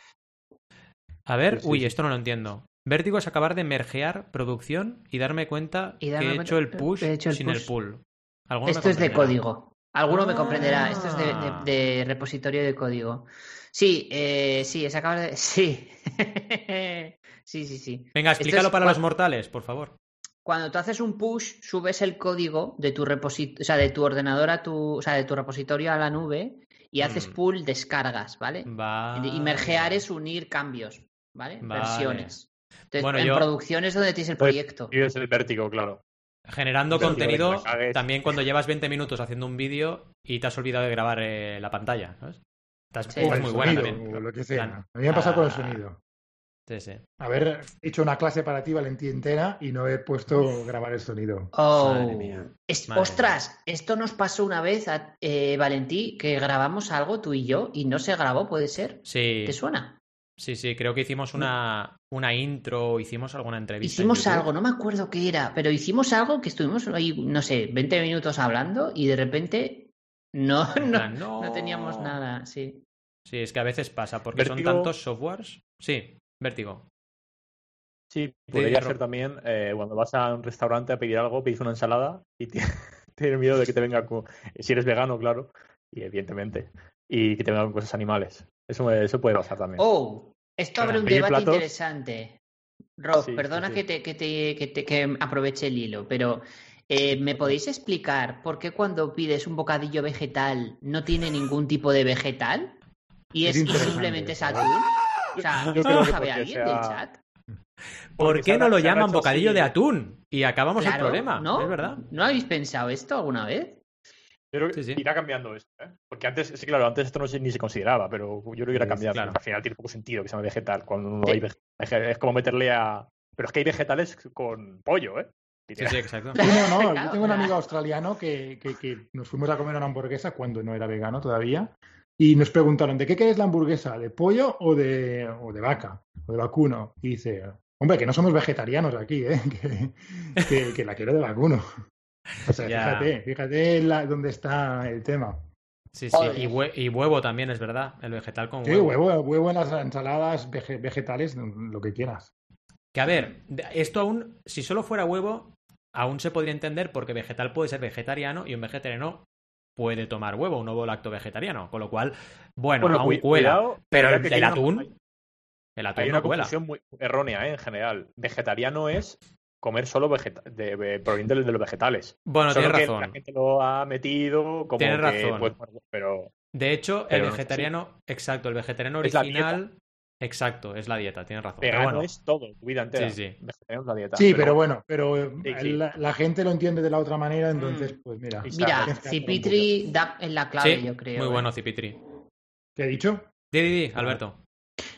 A ver, Sí, sí, uy, esto no lo entiendo. Vértigo es acabar de mergear producción y darme cuenta Y darme que he hecho el push he hecho el sin push. el pull. ¿Alguno me Esto es de comprenderá? código. Alguno me comprenderá. Ah. Esto es de, de- de repositorio de código. Sí, eh, sí, es acabar de. Sí. sí, sí, sí. Venga, explícalo es para los mortales, por favor. Cuando tú haces un push, subes el código de tu repositorio, o sea, de tu ordenador a tu, o sea, de tu repositorio a la nube y haces Mm. pull descargas, ¿vale? Va. Y mergear es unir cambios, ¿vale? Vale. Versiones. Entonces, Bueno, en yo- producción es donde tienes el Pues, proyecto. Y es el vértigo, claro. Generando contenido también cuando llevas 20 minutos haciendo un vídeo y te has olvidado de grabar eh, la pantalla, ¿sabes? Estás, Sí. muy buena sonido, también. o lo que sea. Plan, A mí me ha pasado con el ah, sonido. Sí, sí. Haber hecho una clase para ti, Valentí, entera y no he puesto grabar el sonido. Oh. Madre mía. Es- Madre ostras, esto nos pasó una vez a eh, Valentí, que grabamos algo tú y yo y no se grabó, ¿puede ser? Sí, ¿Te suena? Sí, sí, creo que hicimos una, una intro, hicimos alguna entrevista. en Hicimos algo, no me acuerdo qué era, pero hicimos algo que estuvimos ahí, no sé, 20 minutos hablando y de repente no, no, plan, no teníamos nada, sí. Sí, es que a veces pasa, porque son tantos softwares. Sí, vértigo. Sí, podría ser también eh, cuando vas a un restaurante a pedir algo, pides una ensalada y ti- tienes miedo de que te venga con... Si eres vegano, claro, y evidentemente, y que te vengan cosas animales. Eso, eso puede pasar también. Oh, esto abre un debate platos- interesante. Rob, Sí, perdona sí. Que, te, que, te, que, te- que aproveche el hilo, pero eh, ¿me podéis explicar por qué cuando pides un bocadillo vegetal no tiene ningún tipo de vegetal? ¿Y, Es es, y interesante simplemente es atún? O sea, ¿esto lo sabe alguien sea- del chat? ¿Por qué no lo llaman bocadillo así. de atún? Y acabamos Claro, el problema, ¿no? es verdad. ¿No habéis pensado esto alguna vez? Yo creo que Sí, sí. irá cambiando esto, ¿eh? Porque antes, sí, claro, antes esto no se- ni se consideraba, pero yo creo que irá cambiando. claro. Al final tiene poco sentido que se llame vegetal cuando no Sí. hay vege- vege- Es como meterle a. Pero es que hay vegetales con pollo, ¿eh? Sí, sí, exacto. Sí, no, no, yo tengo un amigo australiano que, que- que nos fuimos a comer una hamburguesa cuando no era vegano todavía y nos preguntaron, ¿de qué querés la hamburguesa? ¿De pollo o de, o de vaca? ¿O de vacuno? Y dice, hombre, que no somos vegetarianos aquí, ¿eh? que, que- que la quiero de vacuno. O sea, Ya. fíjate, fíjate la- dónde está el tema. Sí, sí. Y, hue- y huevo también, es verdad. El vegetal con Sí, huevo. huevo, huevo en las ensaladas vege- vegetales, lo que quieras. Que a ver, esto aún, si solo fuera huevo, aún se podría entender porque vegetal puede ser vegetariano y un vegetariano puede tomar huevo, un ovo lacto vegetariano. Con lo cual, bueno, aún cuela. cuidado, pero el, el atún, hay- el atún Hay no una cuela. confusión muy errónea, ¿eh? En general. Vegetariano es comer solo vegeta de, de- proveniente de los vegetales. Bueno, Solo tienes que razón. la gente lo ha metido como Tienes que, razón. pues, pero De hecho, Pero el no vegetariano, exacto, el vegetariano original, exacto, es la dieta, tienes razón. Pero bueno, es todo, tu vida entera. Sí, sí. Vegetariano es la dieta. Sí, pero bueno, pero eh, Sí, sí. La, la gente lo entiende de la otra manera, entonces, Mm. pues mira. Mira, Cipitri da en la clave, sí, yo creo. muy ¿eh? bueno, Cipitri. ¿Qué he dicho? Di, di, di, Alberto.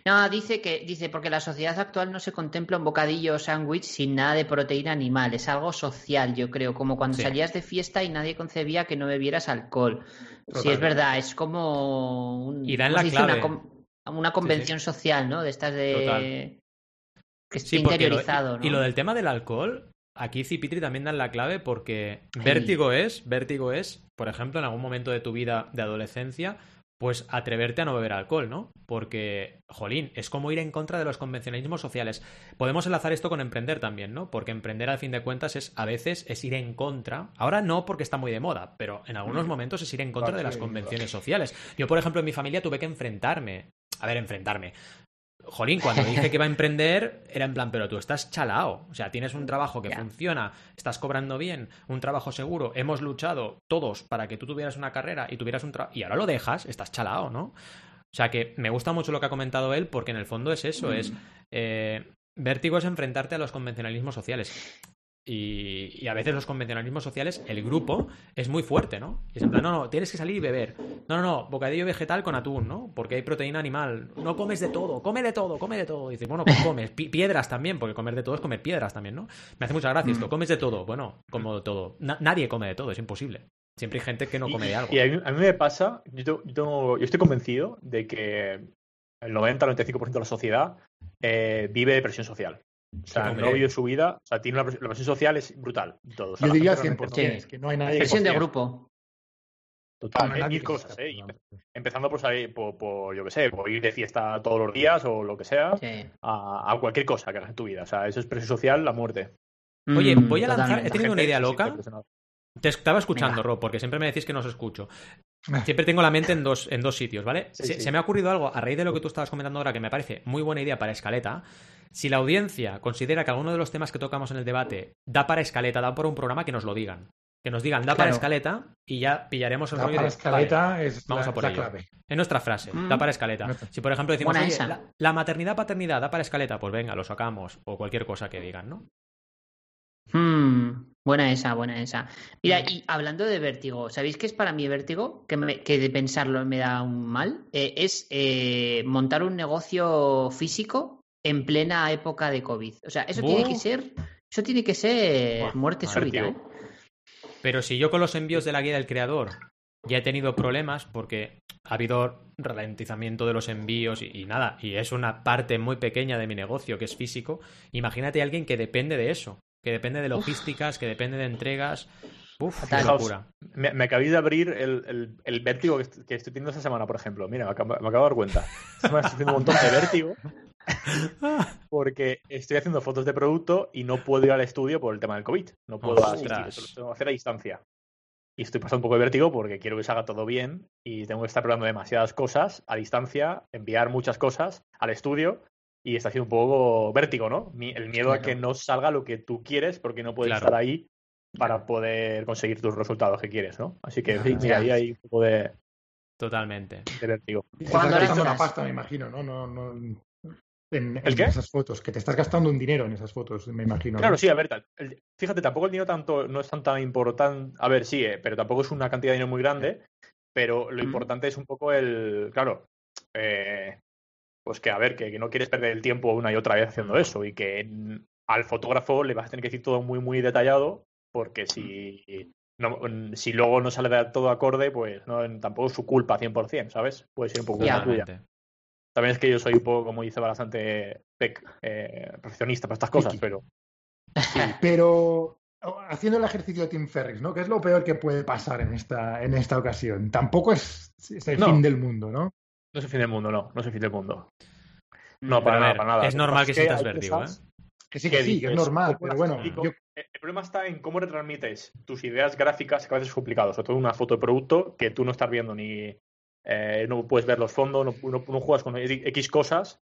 No, dice que dice porque la sociedad actual no se contempla un bocadillo o sándwich sin nada de proteína animal, es algo social, yo creo, como cuando Sí. salías de fiesta y nadie concebía que no bebieras alcohol. Sí, es verdad, es como un- una, convención social, ¿no? De estas de Total. que lo- interiorizado, ¿no? y lo del tema del alcohol, aquí Cipitri también dan la clave porque vértigo es, vértigo es, por ejemplo, en algún momento de tu vida de adolescencia, pues atreverte a no beber alcohol, ¿no? Porque, jolín, es como ir en contra de los convencionalismos sociales. Podemos enlazar esto con emprender también, ¿no? Porque emprender al fin de cuentas es a veces es ir en contra. Ahora no porque está muy de moda, pero en algunos momentos es ir en contra de las convenciones sociales. Yo, por ejemplo, en mi familia tuve que enfrentarme. A ver, enfrentarme. Jolín, cuando dije que iba a emprender, era en plan, pero tú estás chalao. O sea, tienes un trabajo que funciona, estás cobrando bien, un trabajo seguro, hemos luchado todos para que tú tuvieras una carrera y tuvieras un trabajo. Y ahora lo dejas, estás chalao, ¿no? O sea que me gusta mucho lo que ha comentado él, porque en el fondo es eso, es. eh, vértigo es enfrentarte a los convencionalismos sociales. Y, y a veces los convencionalismos sociales, el grupo es muy fuerte, ¿no? Y es en plan, no, no, tienes que salir y beber. No, no, no, bocadillo vegetal con atún, ¿no? Porque hay proteína animal. No comes de todo, come de todo, come de todo. Y dices, bueno, pues comes. Pi- piedras también, porque comer de todo es comer piedras también, ¿no? Me hace mucha gracia esto. Comes de todo. Bueno, como de todo. Na- nadie come de todo, es imposible. Siempre hay gente que no come de algo. Y a mí, a mí me pasa, yo, tengo- yo, tengo- yo estoy convencido de que el 90-95% de la sociedad eh, vive de presión social. O sea, no vive su vida, o sea, tiene una presión, la presión social es brutal. Todo. O sea, Yo diría gente realmente 100%, Sí. es que no hay nadie Presión de grupo. Total, no hay hay nadie mil cosas, ¿eh? Empezando por salir, por, por, yo qué sé, por ir de fiesta todos los días o lo que sea, Sí. a, a cualquier cosa que hagas en tu vida. O sea, eso es presión social, la muerte. Oye, Mm, voy a lanzar- he tenido una idea loca. Te estaba escuchando, Venga. Rob, porque siempre me decís que no os escucho. Siempre tengo la mente en dos, en dos sitios, ¿vale? Sí, se, sí. se me ha ocurrido algo a raíz de lo que tú estabas comentando ahora que me parece muy buena idea para escaleta. Si la audiencia considera que alguno de los temas que tocamos en el debate da para escaleta, da para un programa, que nos lo digan. Que nos digan, da para escaleta y ya pillaremos el La rollo para de. escaleta vale, es vamos la, a por la ello. clave. es nuestra frase, Mm. da para escaleta. Si por ejemplo decimos, oye, la, la maternidad, paternidad, da para escaleta, pues venga, lo sacamos. O cualquier cosa que digan, ¿no? Hmm, buena esa, buena esa. Mira, y hablando de vértigo, ¿sabéis qué es para mí vértigo? Que, me- que de pensarlo me da un mal. Eh, es eh, montar un negocio físico en plena época de COVID. O sea, eso tiene que ser, eso tiene que ser Buah, muerte súbita, ¿eh? Pero si yo con los envíos de la guía del creador ya he tenido problemas porque ha habido ralentizamiento de los envíos y, y nada, y es una parte muy pequeña de mi negocio que es físico, imagínate a alguien que depende de eso, que depende de logísticas, que depende de entregas. Uf, qué locura. Me, me acabáis de abrir el, el, el vértigo que, est- que estoy teniendo esta semana, por ejemplo. Mira, me acabo, me acabo de dar cuenta. Esta semana estoy haciendo un montón de vértigo porque estoy haciendo fotos de producto y no puedo ir al estudio por el tema del COVID. No puedo asistir, eso lo tengo que hacer a distancia. y estoy pasando un poco de vértigo porque quiero que se haga todo bien y tengo que estar probando demasiadas cosas a distancia, enviar muchas cosas al estudio y está haciendo un poco vértigo, ¿no? El miedo a Claro. que no salga lo que tú quieres porque no puedes Claro. estar ahí para poder conseguir tus resultados que quieres, ¿no? Así que sí, mira, ahí hay un poco de, Totalmente. de vértigo. Y te ¿Cuándo estás gastando una pasta, me imagino, ¿no? no, no en, ¿El en qué? esas fotos, que te estás gastando un dinero en esas fotos, me imagino. Claro, ¿no? sí, a ver, el- fíjate, tampoco el dinero tanto no es tan, tan importante. A ver, sí, eh, pero tampoco es una cantidad de dinero muy grande. Pero lo importante es un poco el. Claro, eh, pues que a ver, que, que no quieres perder el tiempo una y otra vez haciendo eso y que al fotógrafo le vas a tener que decir todo muy, muy detallado porque si. No, mm, si luego no sale todo acorde, pues no, tampoco es su culpa 100%, ¿sabes? Puede ser un poco culpa tuya. También es que yo soy un poco, como dice bastante pec, eh, para estas cosas, pero Pero haciendo el ejercicio de Tim Ferriss, ¿no? ¿Qué es lo peor que puede pasar en esta, en esta ocasión? Tampoco es, es el No. fin del mundo, ¿no? No es el fin del mundo, no, no es el fin del mundo. Mm. No, Pero para nada, ver, para nada. es normal que es sientas vértigo, ¿eh? Que sí, que que sí, que es normal, ¿cómo pero bueno, yo- El problema está en cómo retransmites tus ideas gráficas, que a veces es complicado, sobre todo una foto de producto que tú no estás viendo ni. eh, no puedes ver los fondos, no, no- no juegas con X cosas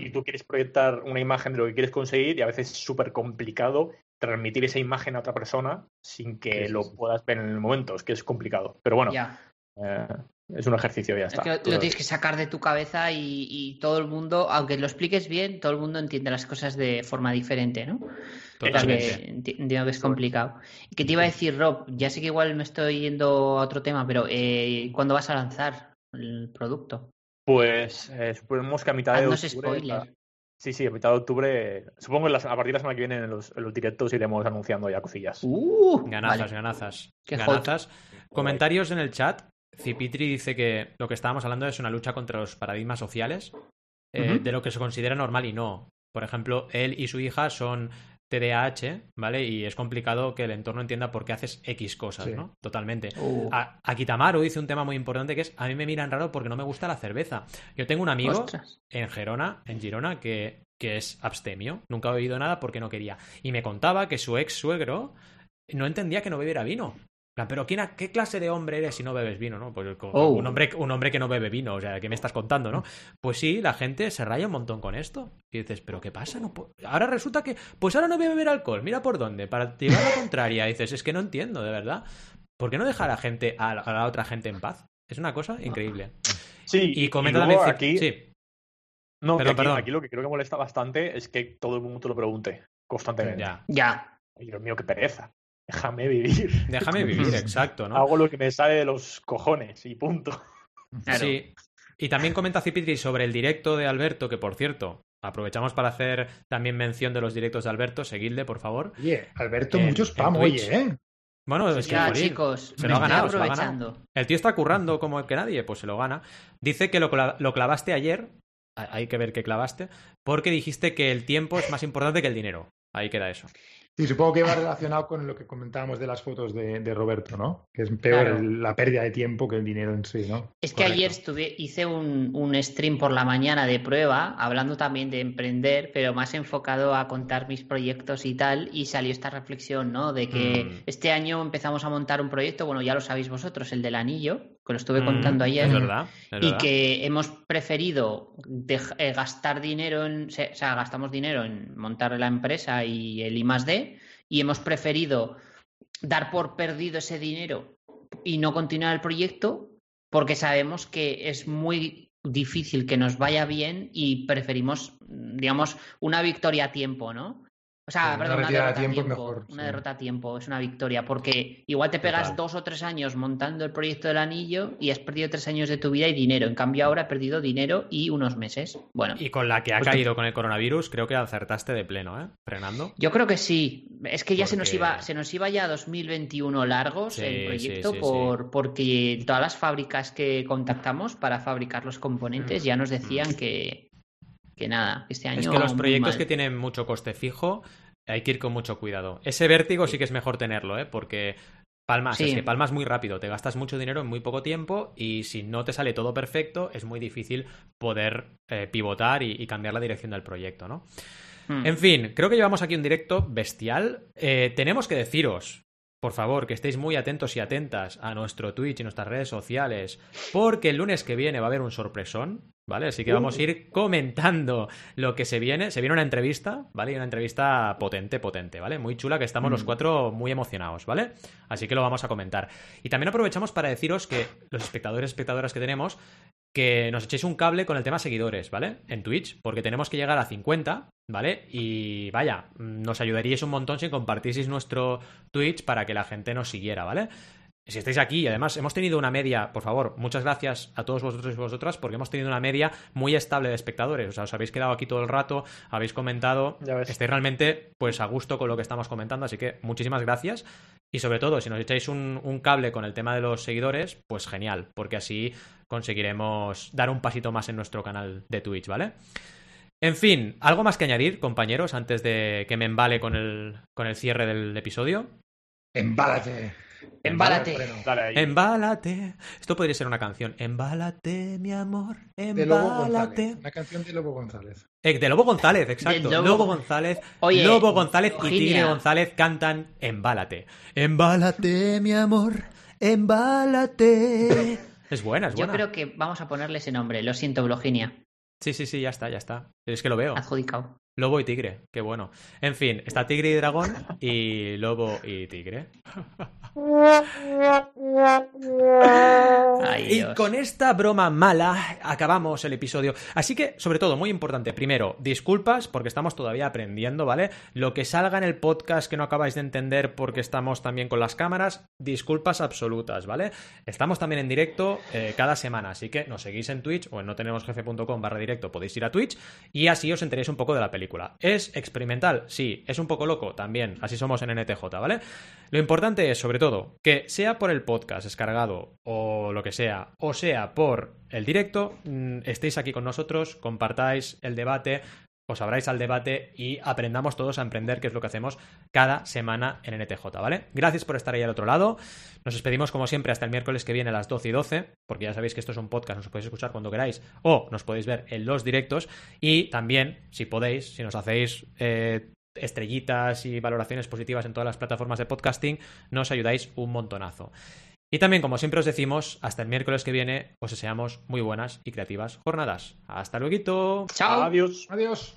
y tú quieres proyectar una imagen de lo que quieres conseguir y a veces es súper complicado transmitir esa imagen a otra persona sin que Sí, sí, lo sí. puedas ver en el momento. Es que es complicado. Pero bueno, Ya. eh, es un ejercicio, ya Es está. que lo, lo tienes que sacar de tu cabeza y, y todo el mundo, aunque lo expliques bien, todo el mundo entiende las cosas de forma diferente, ¿no? Totalmente. entiendo que es complicado. ¿Y qué te iba a decir, Rob? Ya sé que igual me estoy yendo a otro tema, pero eh, ¿cuándo vas a lanzar el producto? Pues eh, suponemos que a mitad de octubre. spoiler. Sí, sí, a mitad de octubre. Supongo que las- a partir de la semana que viene en los, en los directos iremos anunciando ya cosillas. Uh, Ganazas, vale. ganazas. Qué hot. ganazas. Comentarios en el chat. Cipitri dice que lo que estábamos hablando es una lucha contra los paradigmas sociales, eh, de lo que se considera normal y no. Por ejemplo, él y su hija son TDAH, ¿vale? Y es complicado que el entorno entienda por qué haces X cosas, Sí. ¿no? Totalmente. Uh, A- Akitamaru dice un tema muy importante que es a mí me miran raro porque no me gusta la cerveza. Yo tengo un amigo ostras. en Gerona, en Girona, que, que es abstemio. Nunca ha bebido nada porque no quería. Y me contaba que su ex suegro no entendía que no bebiera vino. Pero ¿quién, ¿qué clase de hombre eres si no bebes vino? ¿no? Pues Oh. un, hombre, un hombre que no bebe vino, o sea, ¿qué me estás contando? ¿no? Pues sí, la gente se raya un montón con esto. Y dices, ¿pero qué pasa? No puedo- Ahora resulta que, pues ahora no voy a beber alcohol, mira por dónde, para llevar la contraria. Y dices, es que no entiendo, de verdad. ¿Por qué no dejar a la gente, a la, a la otra gente en paz? Es una cosa increíble. Sí, Y comenta luego también... aquí, Sí, no, Perdón, aquí, perdón. aquí lo que creo que molesta bastante es que todo el mundo te lo pregunte constantemente. ya. Ya. Ay, Dios mío, qué pereza. Déjame vivir. Déjame vivir, exacto, ¿no? Hago lo que me sale de los cojones y punto. Claro. Sí. Y también comenta Cipitri sobre el directo de Alberto, que por cierto, aprovechamos para hacer también mención de los directos de Alberto. Seguidle, por favor. Oye, Alberto, En- mucho en spam, Twitch. oye, ¿eh? Bueno, es que Ya, chicos, se lo ha me ganado, se lo ha ganado. aprovechando. El tío está currando como el que nadie, pues se lo gana. Dice que lo, lo clavaste ayer. Ha- Hay que ver qué clavaste. Porque dijiste que el tiempo es más importante que el dinero. Ahí queda eso. Sí, supongo que va relacionado con lo que comentábamos de las fotos de, de Roberto, ¿no? Que es peor Claro. el- la pérdida de tiempo que el dinero en sí, ¿no? Es que Correcto. ayer estuve, hice un, un stream por la mañana de prueba, hablando también de emprender, pero más enfocado a contar mis proyectos y tal, y salió esta reflexión, ¿no? De que Mm. este año empezamos a montar un proyecto, bueno, ya lo sabéis vosotros, el del anillo, que lo estuve Mm, contando ayer, Es verdad. es y verdad. que hemos preferido dej- eh, gastar dinero en, o sea, gastamos dinero en montar la empresa y el I más D, y hemos preferido dar por perdido ese dinero y no continuar el proyecto porque sabemos que es muy difícil que nos vaya bien y preferimos, digamos, una victoria a tiempo, ¿no? O sea, una perdón, una derrota a tiempo tiempo. es mejor, una sí. derrota a tiempo es una victoria porque igual te pegas Total. dos o tres años montando el proyecto del anillo y has perdido tres años de tu vida y dinero. En cambio, ahora he perdido dinero y unos meses. Bueno, Y con la que ha Pues te- caído con el coronavirus, creo que acertaste de pleno, ¿eh? Frenando. Yo creo que sí. Es que ya se nos iba, se nos iba ya 2021 largos Sí, el proyecto sí, sí, por, porque todas las fábricas que contactamos para fabricar los componentes ya nos decían que, que nada, este año. Es que los proyectos mal. que tienen mucho coste fijo hay que ir con mucho cuidado. Ese vértigo sí que es mejor tenerlo, ¿eh? Porque palmas, Sí. es que palmas muy rápido, te gastas mucho dinero en muy poco tiempo y si no te sale todo perfecto es muy difícil poder eh, pivotar y, y cambiar la dirección del proyecto, ¿no? Hmm. En fin, creo que llevamos aquí un directo bestial. Eh, tenemos que deciros por favor, que estéis muy atentos y atentas a nuestro Twitch y nuestras redes sociales, porque el lunes que viene va a haber un sorpresón, ¿vale? Así que vamos a ir comentando lo que se viene. Se viene una entrevista, ¿vale? Y una entrevista potente, potente, ¿vale? Muy chula, que estamos los cuatro muy emocionados, ¿vale? Así que lo vamos a comentar. Y también aprovechamos para deciros que los espectadores y espectadoras que tenemos que nos echéis un cable con el tema seguidores, ¿vale? En Twitch, porque tenemos que llegar a 50, ¿vale? Y vaya, nos ayudaríais un montón si compartieseis nuestro Twitch para que la gente nos siguiera, ¿vale? Si estáis aquí, y además hemos tenido una media, por favor, muchas gracias a todos vosotros y vosotras, porque hemos tenido una media muy estable de espectadores. O sea, os habéis quedado aquí todo el rato, habéis comentado, estáis realmente pues a gusto con lo que estamos comentando, así que muchísimas gracias. Y sobre todo, si nos echáis un, un cable con el tema de los seguidores, pues genial, porque así conseguiremos dar un pasito más en nuestro canal de Twitch, ¿vale? En fin, ¿algo más que añadir, compañeros, antes de que me embale con el, con el cierre del episodio? Embálate. Embálate. Dale. Embálate. Esto podría ser una canción. Embálate, mi amor. De Lobo Embálate. González. Una canción de Lobo González. Eh, de Lobo González, exacto. De Lobo... Lobo- González. Oye, Lobo González y Virginia. Tigre González cantan Embálate. Embálate, mi amor. Embálate. Es buena, es Yo buena. creo que vamos a ponerle ese nombre. Lo siento, Bloginia. Sí, sí, sí, ya está, ya está. Es que lo veo. Adjudicado. Lobo y tigre, qué bueno. En fin, está tigre y dragón y lobo y tigre. Ay, Y con esta broma mala acabamos el episodio. Así que, sobre todo, muy importante, primero, disculpas porque estamos todavía aprendiendo, ¿vale? Lo que salga en el podcast que no acabáis de entender porque estamos también con las cámaras, disculpas absolutas, ¿vale? Estamos también en directo eh, cada semana, así que nos seguís en Twitch o en notenemosjefe.com barra directo, podéis ir a Twitch y así os enteréis un poco de la película. ¿Es experimental? Sí. ¿Es un poco loco? También. Así somos en NTJ, ¿vale? Lo importante es, sobre todo, que sea por el podcast descargado o lo que sea, o sea por el directo, mm, estéis aquí con nosotros, compartáis el debate, os abráis al debate y aprendamos todos a emprender, que es lo que hacemos cada semana en NTJ, ¿vale? Gracias por estar ahí al otro lado. Nos despedimos, como siempre, hasta el miércoles que viene a las 12 y 12, porque ya sabéis que esto es un podcast, nos podéis escuchar cuando queráis o nos podéis ver en los directos. Y también, si podéis, si nos hacéis eh, estrellitas y valoraciones positivas en todas las plataformas de podcasting, nos ayudáis un montonazo. Y también, como siempre os decimos, hasta el miércoles que viene os deseamos muy buenas y creativas jornadas. Hasta luego. Chao. Adiós. Adiós.